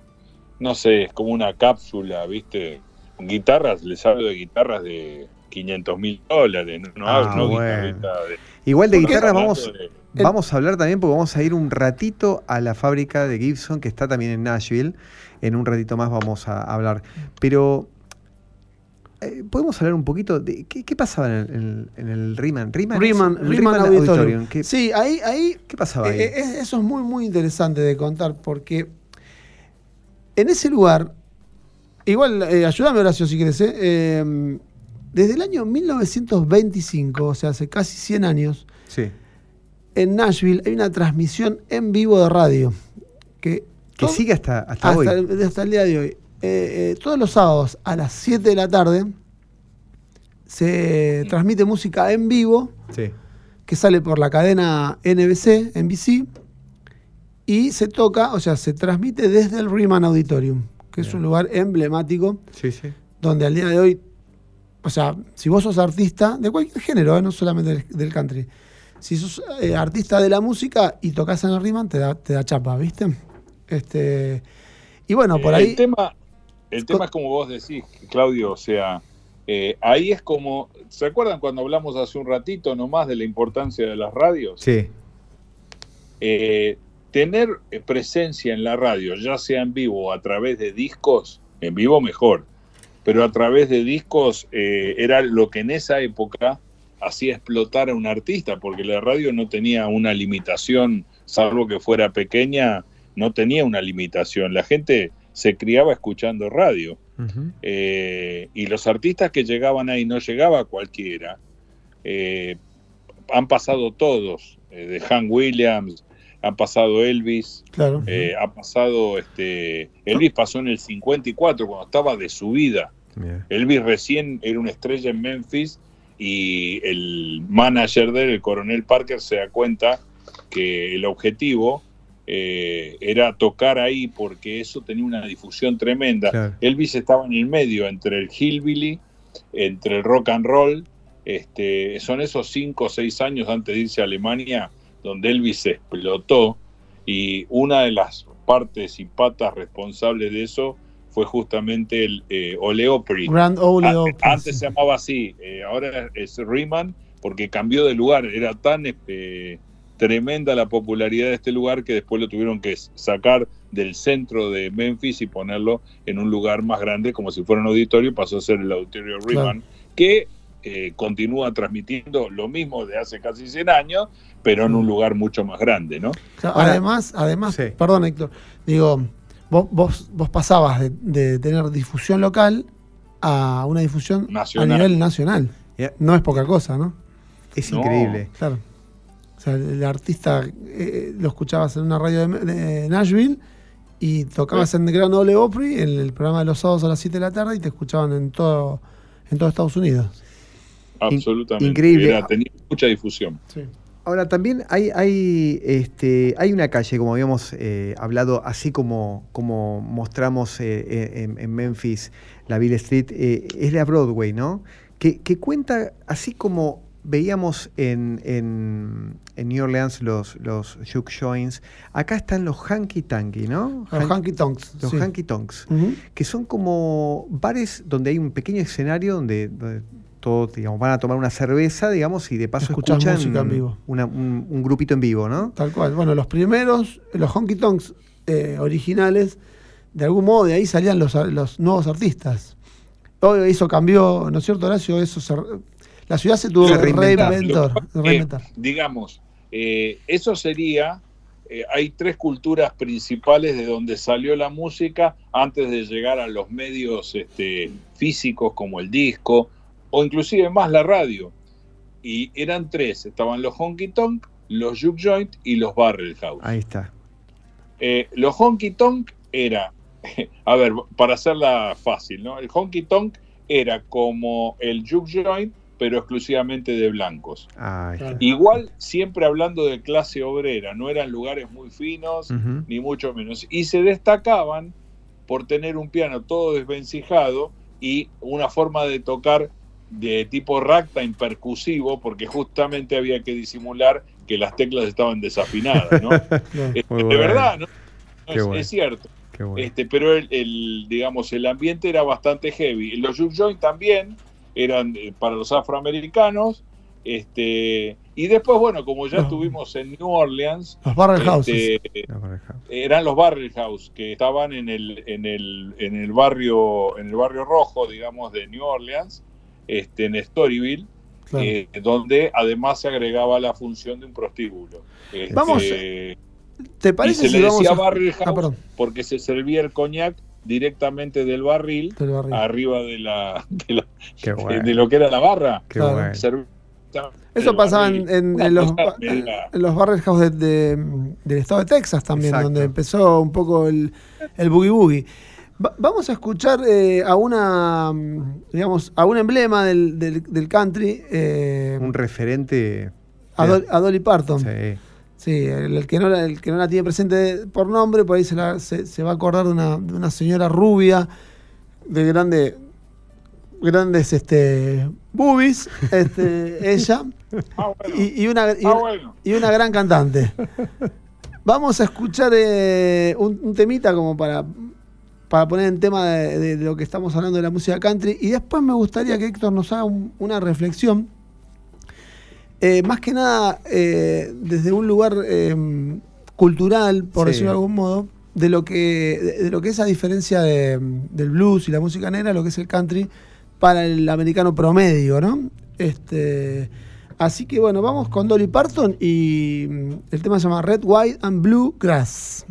Speaker 4: no sé, es como una cápsula, ¿viste? Guitarras, les hablo de guitarras de 500 mil dólares, no, no,
Speaker 2: Ah,
Speaker 4: hablo, no
Speaker 2: bueno.
Speaker 4: de-
Speaker 2: Igual de
Speaker 4: Estamos
Speaker 2: guitarra
Speaker 4: hablando
Speaker 2: vamos,
Speaker 4: de-
Speaker 2: vamos a hablar también porque vamos a ir un ratito a la fábrica de Gibson que está también en Nashville. En un ratito más vamos a hablar. Pero eh, podemos hablar un poquito de qué, qué pasaba en el, en, en el Riemann. Riemann,
Speaker 3: Riemann, Riemann
Speaker 2: Riemann
Speaker 3: Auditorium.
Speaker 2: ¿Qué,
Speaker 3: Sí, ahí, ahí
Speaker 2: qué pasaba ahí?
Speaker 3: Eh, eh, eso es muy, muy interesante de contar porque en ese lugar, igual, eh, ayúdame Horacio si quieres, eh, eh, desde el año 1925, o sea, hace casi 100 años,
Speaker 2: sí.
Speaker 3: en Nashville hay una transmisión en vivo de radio que,
Speaker 2: Que
Speaker 3: todo-
Speaker 2: sigue hasta, hasta,
Speaker 3: hasta,
Speaker 2: hoy.
Speaker 3: el, hasta el día de hoy. Eh, eh, todos los sábados a las 7 de la tarde se transmite música en vivo
Speaker 2: Sí.
Speaker 3: que sale por la cadena NBC, NBC, y se toca, o sea, se transmite desde el Riemann Auditorium, que es un lugar emblemático
Speaker 2: Sí, sí.
Speaker 3: donde al día de hoy, o sea, si vos sos artista de cualquier género, ¿eh? no solamente del, del country, si sos eh, artista de la música y tocas en el Riemann, te da, te da chapa, ¿viste? Este, y bueno, por ahí...
Speaker 4: El tema, el tema es como vos decís, Claudio, o sea, eh, ahí es como, ¿se acuerdan cuando hablamos hace un ratito nomás de la importancia de las radios?
Speaker 2: Sí.
Speaker 4: Tener presencia en la radio, ya sea en vivo o a través de discos, en vivo mejor, pero a través de discos eh, era lo que en esa época hacía explotar a un artista, porque la radio no tenía una limitación, salvo que fuera pequeña, no tenía una limitación. La gente se criaba escuchando radio. Eh, y los artistas que llegaban ahí, no llegaba cualquiera, eh, han pasado todos, eh, de Han Williams, ha pasado Elvis,
Speaker 3: Claro.
Speaker 4: eh, ha pasado, este, Elvis pasó en el 54, cuando estaba de subida.
Speaker 2: Bien.
Speaker 4: Elvis recién era una estrella en Memphis y el manager de él, el coronel Parker, se da cuenta que el objetivo eh, era tocar ahí porque eso tenía una difusión tremenda.
Speaker 2: Claro.
Speaker 4: Elvis estaba en el medio entre el hillbilly, entre el rock and roll. Este, son esos cinco o seis años antes de irse a Alemania donde Elvis se explotó y una de las partes y patas responsables de eso fue justamente el eh, Ole Opry.
Speaker 3: Grand Ole
Speaker 4: A-
Speaker 3: Opry,
Speaker 4: Antes
Speaker 3: sí.
Speaker 4: se llamaba así, eh, ahora es Riemann porque cambió de lugar. Era tan eh, tremenda la popularidad de este lugar que después lo tuvieron que sacar del centro de Memphis y ponerlo en un lugar más grande, como si fuera un auditorio, pasó a ser el auditorio Riemann, que eh, continúa transmitiendo lo mismo de hace casi 100 años, pero en un lugar mucho más grande, ¿no?
Speaker 2: Ahora-
Speaker 3: además, además,
Speaker 2: Sí.
Speaker 3: perdón Héctor, digo, vos, vos, vos pasabas de, de tener difusión local a una difusión
Speaker 4: Nacional.
Speaker 3: a nivel nacional.
Speaker 2: Ya.
Speaker 3: No es poca cosa, ¿no?
Speaker 2: Es
Speaker 4: No.
Speaker 2: increíble.
Speaker 3: Claro. O sea, el artista eh, lo escuchabas en una radio de, de Nashville y tocabas en Gran Ole Opry, en el programa de los sábados a las 7 de la tarde y te escuchaban en todo, en todo Estados Unidos.
Speaker 4: Absolutamente.
Speaker 2: increíble.
Speaker 4: Era- tenía mucha difusión.
Speaker 3: Sí.
Speaker 2: Ahora, también hay, hay, este, hay una calle, como habíamos eh, hablado, así como, como mostramos eh, en, en Memphis, la Bill Street, eh, es la Broadway, ¿no? Que, que cuenta, así como veíamos en, en, en New Orleans los, los juke joints, acá están los hanky tanky, ¿no?
Speaker 3: Los
Speaker 2: Han-
Speaker 3: Hanky Tonks.
Speaker 2: los
Speaker 3: sí.
Speaker 2: hanky tonks, que son como bares donde hay un pequeño escenario donde, donde todos digamos, van a tomar una cerveza, digamos, y de paso
Speaker 3: Escuchás
Speaker 2: escuchan
Speaker 3: música en vivo.
Speaker 2: una- un, un grupito en vivo, ¿no?
Speaker 3: Tal cual. Bueno, los primeros, los honky tonks eh, originales, de algún modo de ahí salían los, los nuevos artistas. Hoy eso cambió, ¿no es cierto, Horacio? Eso se- la ciudad se tuvo
Speaker 2: reinventar.
Speaker 3: reinventar.
Speaker 4: Que,
Speaker 3: reinventar.
Speaker 4: digamos, eh, eso sería, eh, hay tres culturas principales de donde salió la música antes de llegar a los medios este, físicos como el disco o inclusive más la radio. Y eran tres, estaban los honky tonk, los juke joint y los barrel house.
Speaker 2: Ahí está.
Speaker 4: Eh, los honky tonk era, [LAUGHS] a ver, para hacerla fácil, ¿no? El honky tonk era como el juke joint, pero exclusivamente de blancos.
Speaker 2: Ahí está.
Speaker 3: Claro.
Speaker 4: Igual siempre hablando de clase obrera, no eran lugares muy finos, ni mucho menos. Y se destacaban por tener un piano todo desvencijado y una forma de tocar de tipo ragtime percusivo, porque justamente había que disimular que las teclas estaban desafinadas. [LAUGHS] Este, de verdad, ¿no? Es,
Speaker 2: bueno.
Speaker 4: es cierto.
Speaker 2: Bueno.
Speaker 4: Este, pero el, el, digamos, el ambiente era bastante heavy. Los juke joint también eran eh, para los afroamericanos. Este, y después, bueno, como ya estuvimos en New Orleans,
Speaker 3: Los barrel
Speaker 4: este, eran los barrel house que estaban en el, en el, en el barrio, en el barrio rojo, digamos, de New Orleans, este, en Storyville,
Speaker 3: Claro.
Speaker 4: eh, donde además se agregaba la función de un prostíbulo. Este,
Speaker 3: Vamos,
Speaker 4: y
Speaker 3: ¿Te parece
Speaker 4: se
Speaker 3: si
Speaker 4: le
Speaker 3: vamos
Speaker 4: decía
Speaker 3: a...
Speaker 4: barrel
Speaker 3: Ah,
Speaker 4: house
Speaker 3: perdón,
Speaker 4: porque se servía el coñac directamente del barril
Speaker 3: del barril.
Speaker 4: arriba de la, de, la-
Speaker 2: Qué
Speaker 4: de-
Speaker 2: bueno.
Speaker 4: de lo que era la barra.
Speaker 2: Qué
Speaker 3: Claro.
Speaker 2: bueno.
Speaker 3: Eso pasaba en, en-
Speaker 4: Una
Speaker 3: en los, en los barrel house de- de- del estado de Texas también,
Speaker 2: Exacto.
Speaker 3: donde empezó un poco el, el boogie boogie. Va- vamos a escuchar eh, a una, mm, digamos, a un emblema del, del- del country, eh,
Speaker 2: Un referente.
Speaker 3: a, a Dolly Parton.
Speaker 2: Sí.
Speaker 3: Sí, el, el que no la, el que no la tiene presente por nombre, por ahí se, la- se, se va a acordar de una, de una señora rubia, de grande, grandes este, boobies, este, [LAUGHS] ella,
Speaker 4: Ah, bueno.
Speaker 3: y, y una, y,
Speaker 4: Ah, bueno.
Speaker 3: y una gran cantante. [LAUGHS] Vamos a escuchar eh, un, un temita como para, para poner en tema de, de lo que estamos hablando de la música country, y después me gustaría que Héctor nos haga un- una reflexión eh, más que nada, eh, desde un lugar eh, cultural, por
Speaker 2: Sí.
Speaker 3: decirlo de algún modo,
Speaker 7: de lo que, de, de lo que es a diferencia de- del blues y la música negra, lo que es el country para el americano promedio, ¿no? Este, así que bueno, vamos con Dolly Parton y mm, el tema se llama Red, White and Blue Grass.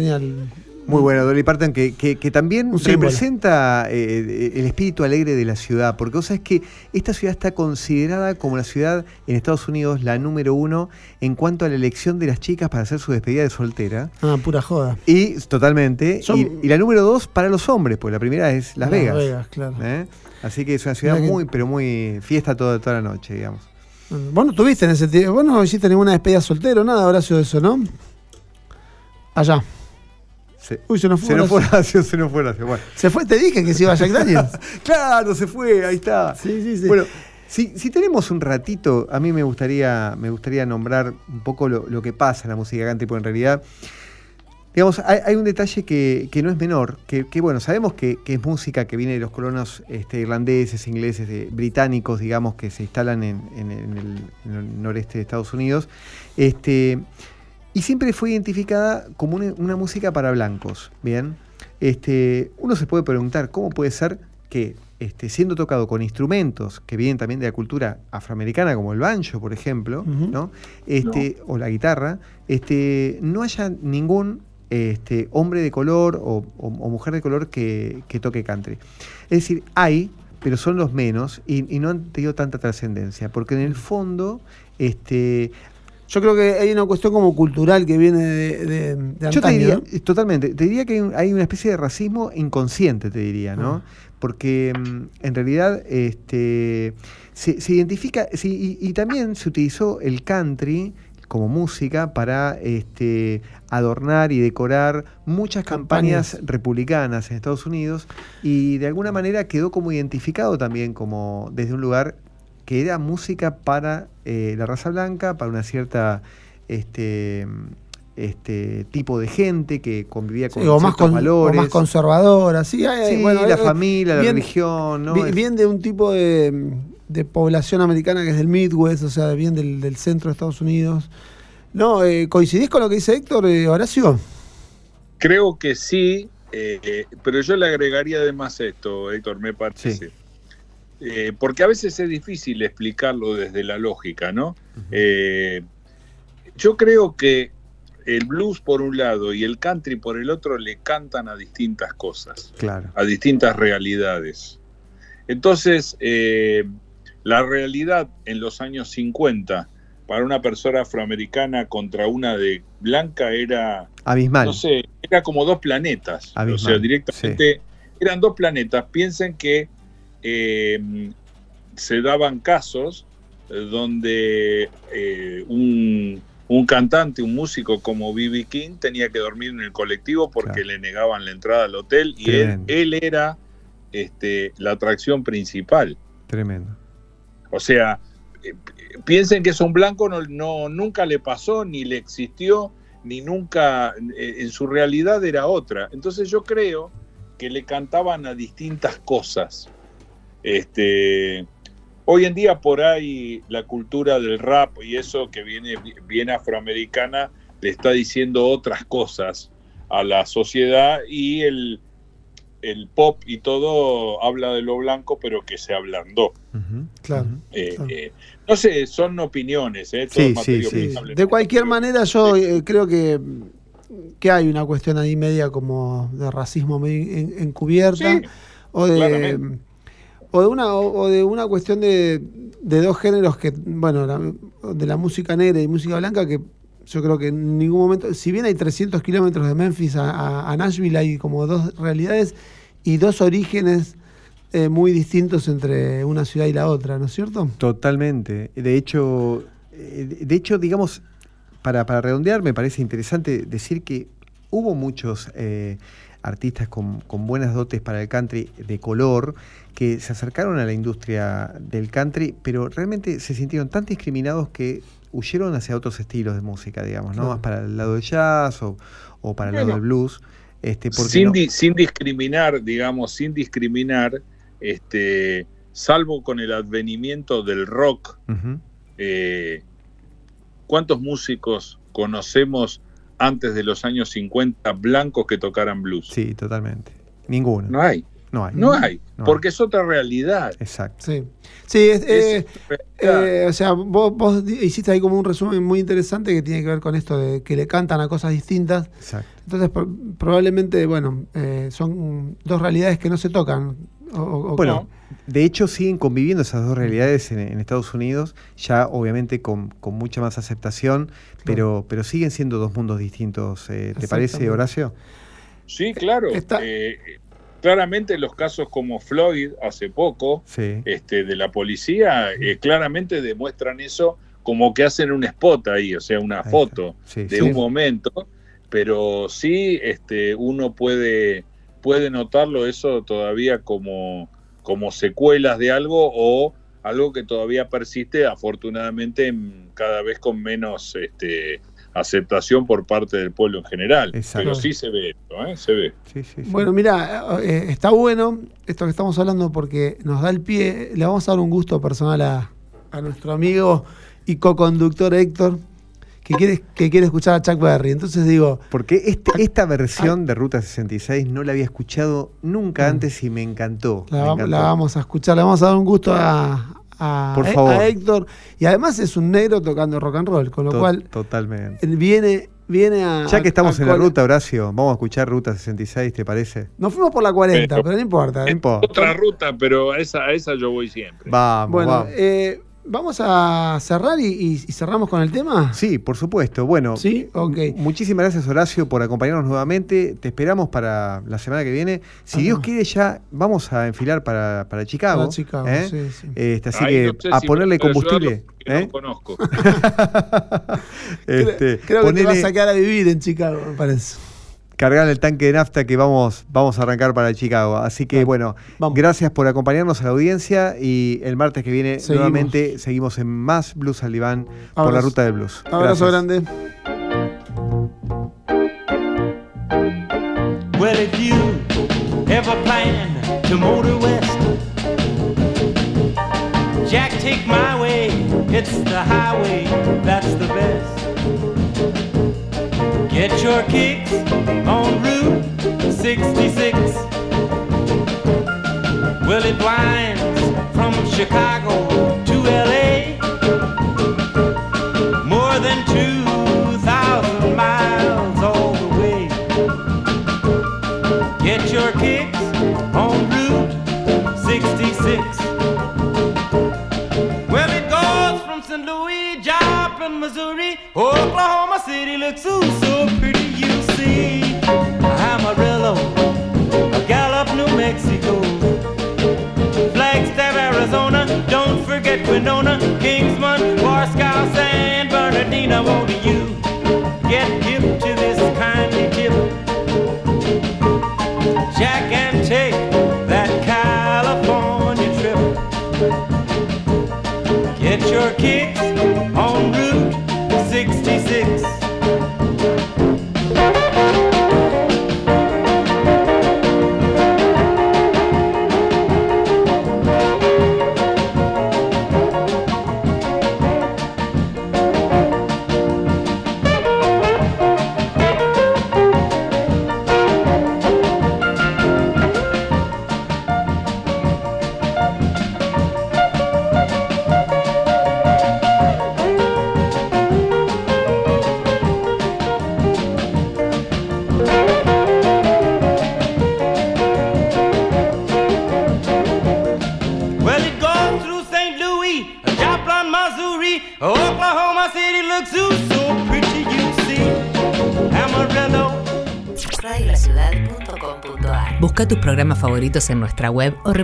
Speaker 7: Genial.
Speaker 2: Muy bueno, Dolly Parton, que, que- que también representa eh, el espíritu alegre de la ciudad, porque vos sabés que esta ciudad está considerada como la ciudad en Estados Unidos la número uno en cuanto a la elección de las chicas para hacer su despedida de soltera.
Speaker 7: Ah, pura joda.
Speaker 2: Y totalmente.
Speaker 7: Son-
Speaker 2: Y, y la número dos para los hombres, pues la primera es Las, Vegas.
Speaker 7: claro.
Speaker 2: ¿eh? Así que es una ciudad
Speaker 7: que-
Speaker 2: muy, pero muy fiesta toda, toda la noche, digamos.
Speaker 7: Vos no tuviste en ese tiempo, vos no hiciste ninguna despedida soltero, nada, Horacio, de eso, ¿no? Allá.
Speaker 2: Se,
Speaker 7: Uy, se nos fue.
Speaker 2: se nos fue
Speaker 7: Horacio.
Speaker 2: Se nos fue Horacio. Bueno.
Speaker 7: Se fue, te dije que se iba a Jack Daniels. [LAUGHS]
Speaker 2: claro, se fue, ahí está.
Speaker 7: Sí, sí, sí.
Speaker 2: Bueno, si, si tenemos un ratito, a mí me gustaría, me gustaría nombrar un poco lo, lo que pasa en la música country, porque en realidad, digamos, hay, hay un detalle que, que no es menor, que, que, bueno, sabemos que, que es música que viene de los colonos este, irlandeses, ingleses, de- británicos, digamos, que se instalan en, en- en el, en el noreste de Estados Unidos, este, y siempre fue identificada como una, una música para blancos, ¿bien? Este, uno se puede preguntar, ¿cómo puede ser que este, siendo tocado con instrumentos que vienen también de la cultura afroamericana, como el banjo, por ejemplo. ¿no? Este, o la guitarra, este, no haya ningún este, hombre de color o, o- o mujer de color que, que toque country. Es decir, hay, pero son los menos y, y no han tenido tanta trascendencia, porque en el fondo este,
Speaker 3: Yo creo que hay una cuestión como cultural que viene de, de, de
Speaker 2: Yo te diría,
Speaker 3: ¿no?
Speaker 2: eh, totalmente, te diría que hay, un- hay una especie de racismo inconsciente, te diría, ¿no?
Speaker 3: Ah.
Speaker 2: Porque mm, en realidad este, se, se identifica, y, y también se utilizó el country como música para este, adornar y decorar muchas campañas,
Speaker 3: Campañas.
Speaker 2: republicanas en Estados Unidos y de alguna manera quedó como identificado también como desde un lugar que era música para eh, la raza blanca, para una cierta este, este tipo de gente que convivía con
Speaker 3: Sí, o, más con- o
Speaker 2: valores.
Speaker 3: más conservadora, sí, hay-
Speaker 2: Sí,
Speaker 3: bueno,
Speaker 2: la
Speaker 3: eh,
Speaker 2: familia, la religión, ¿no?
Speaker 3: Bien, de un tipo de, de población americana que es del Midwest, o sea, bien del, del centro de Estados Unidos. No, eh, ¿coincidís con lo que dice Héctor, eh, Horacio?
Speaker 4: Creo que sí, eh, pero yo le agregaría además esto, Héctor, me parece.
Speaker 2: Sí.
Speaker 4: Eh, porque a veces es difícil explicarlo desde la lógica, ¿no? Eh, yo creo que el blues por un lado y el country por el otro le cantan a distintas cosas,
Speaker 2: Claro.
Speaker 4: a distintas realidades. Entonces, eh, la realidad en los años 50 para una persona afroamericana contra una de blanca era
Speaker 2: Abismal.
Speaker 4: no sé, era como dos planetas.
Speaker 2: Abismal,
Speaker 4: o sea, directamente eran dos planetas. Piensen que eh, se daban casos donde eh, un, un cantante, un músico como B.B. King tenía que dormir en el colectivo porque
Speaker 2: Claro.
Speaker 4: le negaban la entrada al hotel y él, era este, la atracción principal.
Speaker 2: Tremendo.
Speaker 4: O sea, eh, piensen que eso a un blanco no, no- nunca le pasó, ni le existió, ni nunca, eh, en su realidad era otra. Entonces yo creo que le cantaban a distintas cosas. Este, hoy en día por ahí la cultura del rap y eso que viene bien afroamericana le está diciendo otras cosas a la sociedad y el, el pop y todo habla de lo blanco pero que se ablandó.
Speaker 3: Claro.
Speaker 4: Eh,
Speaker 3: Claro.
Speaker 4: eh, no sé, son opiniones, ¿eh?
Speaker 2: Sí.
Speaker 3: De cualquier manera, yo eh, creo que, que hay una cuestión ahí media como de racismo medio encubierta.
Speaker 4: Sí,
Speaker 3: o de
Speaker 4: claramente.
Speaker 3: O de una o, de una cuestión de, de dos géneros que bueno de la música negra y música blanca que yo creo que en ningún momento si bien hay 300 kilómetros de Memphis a Nashville hay como dos realidades y dos orígenes eh, muy distintos entre una ciudad y la otra ¿no es cierto?
Speaker 2: Totalmente. De hecho, eh, de hecho, digamos, para, para redondear, me parece interesante decir que hubo muchos eh, artistas con, con buenas dotes para el country de color que se acercaron a la industria del country, pero realmente se sintieron tan discriminados que huyeron hacia otros estilos de música, digamos, ¿no?
Speaker 3: Claro.
Speaker 2: Más para el lado del jazz o, o para el lado del blues. Este,
Speaker 4: sin,
Speaker 2: no-
Speaker 4: di- sin discriminar, digamos, sin discriminar, este, salvo con el advenimiento del rock, eh, ¿cuántos músicos conocemos antes de los años 50 blancos que tocaran blues?
Speaker 2: Sí, totalmente. Ninguno.
Speaker 4: No hay,
Speaker 2: No hay.
Speaker 4: no hay,
Speaker 2: No
Speaker 4: porque es otra realidad.
Speaker 2: Exacto.
Speaker 3: sí sí es- eh,
Speaker 4: Es.
Speaker 3: Eh, o sea, vos, hiciste ahí como un resumen muy interesante que tiene que ver con esto de que le cantan a cosas distintas.
Speaker 2: Exacto.
Speaker 3: Entonces, pro- probablemente, bueno, eh, son dos realidades que no se tocan. O- o- o-
Speaker 2: Bueno, de hecho siguen conviviendo esas dos realidades en, en Estados Unidos, ya obviamente con, con mucha más aceptación, pero, pero siguen siendo dos mundos distintos. eh, ¿Te parece. Horacio?
Speaker 4: Sí, claro.
Speaker 3: Está-
Speaker 4: eh, claramente los casos como Floyd hace poco,
Speaker 2: Sí.
Speaker 4: este, de la policía, eh, claramente demuestran eso como que hacen un spot ahí, o sea, una foto
Speaker 2: Sí,
Speaker 4: de
Speaker 2: sí.
Speaker 4: un momento, pero sí este, uno puede, puede notarlo eso todavía como, como secuelas de algo o algo que todavía persiste, afortunadamente en- cada vez con menos este, aceptación por parte del pueblo en general.
Speaker 2: Exacto.
Speaker 4: Pero sí se ve esto, ¿eh? se ve.
Speaker 2: Sí, sí, sí.
Speaker 3: Bueno, mira, eh, está bueno esto que estamos hablando porque nos da el pie. Le vamos a dar un gusto personal a, a nuestro amigo y co-conductor Héctor, que quiere, que quiere escuchar a Chuck Berry. Entonces digo,
Speaker 2: Porque este, esta versión de Ruta 66 no la había escuchado nunca
Speaker 3: Mm.
Speaker 2: antes y me encantó.
Speaker 3: La,
Speaker 2: me
Speaker 3: va-
Speaker 2: encantó.
Speaker 3: la vamos a escuchar, le vamos a dar un gusto a, a-
Speaker 2: Por
Speaker 3: a-
Speaker 2: favor.
Speaker 3: a Héctor. Y además es un negro tocando rock and roll, con lo
Speaker 2: To-
Speaker 3: cual
Speaker 2: Totalmente.
Speaker 3: él viene, viene a.
Speaker 2: Ya que estamos
Speaker 3: a
Speaker 2: en la ruta, Horacio, vamos a escuchar Ruta 66, ¿te parece?
Speaker 3: Nos fuimos por la 40,
Speaker 4: Pero-
Speaker 3: pero no importa.
Speaker 2: No importa.
Speaker 4: Otra ruta, pero a esa, a esa yo voy siempre.
Speaker 2: Vamos,
Speaker 3: Bueno,
Speaker 2: vamos.
Speaker 3: eh, Vamos a cerrar y, y- y cerramos con el tema.
Speaker 2: Sí, por supuesto. Bueno,
Speaker 3: Sí, ok.
Speaker 2: muchísimas gracias Horacio por acompañarnos nuevamente. Te esperamos para la semana que viene. Si Dios quiere ya vamos a enfilar para, para Chicago.
Speaker 3: Para Chicago,
Speaker 2: ¿eh?
Speaker 3: sí, sí.
Speaker 2: Este, así que
Speaker 4: no sé
Speaker 2: a
Speaker 4: si
Speaker 2: ponerle combustible.
Speaker 4: porque
Speaker 2: ¿eh?
Speaker 4: No conozco. [LAUGHS] [LAUGHS]
Speaker 2: Este,
Speaker 3: Creo que te vas a quedar a vivir en Chicago, me parece.
Speaker 2: Cargar el tanque de nafta que vamos, vamos a arrancar para Chicago. Así que bueno,
Speaker 3: vamos.
Speaker 2: gracias por acompañarnos a la audiencia y el martes que viene
Speaker 3: Seguimos.
Speaker 2: nuevamente seguimos en más Blues al por la ruta del blues.
Speaker 3: Abrazo
Speaker 2: Gracias.
Speaker 3: grande.
Speaker 8: Well, if you ever plan to motor west, Jack, take my way. It's the highway that's the. Get your kicks on Route 66. Well, it winds from Chicago to LA. More than 2,000 miles all the way. Get your kicks on Route 66. Well, it goes from St. Louis, Joplin, Missouri, Oklahoma City looks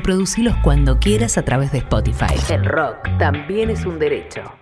Speaker 1: reproducilos cuando quieras a través de Spotify. El rock también es un derecho.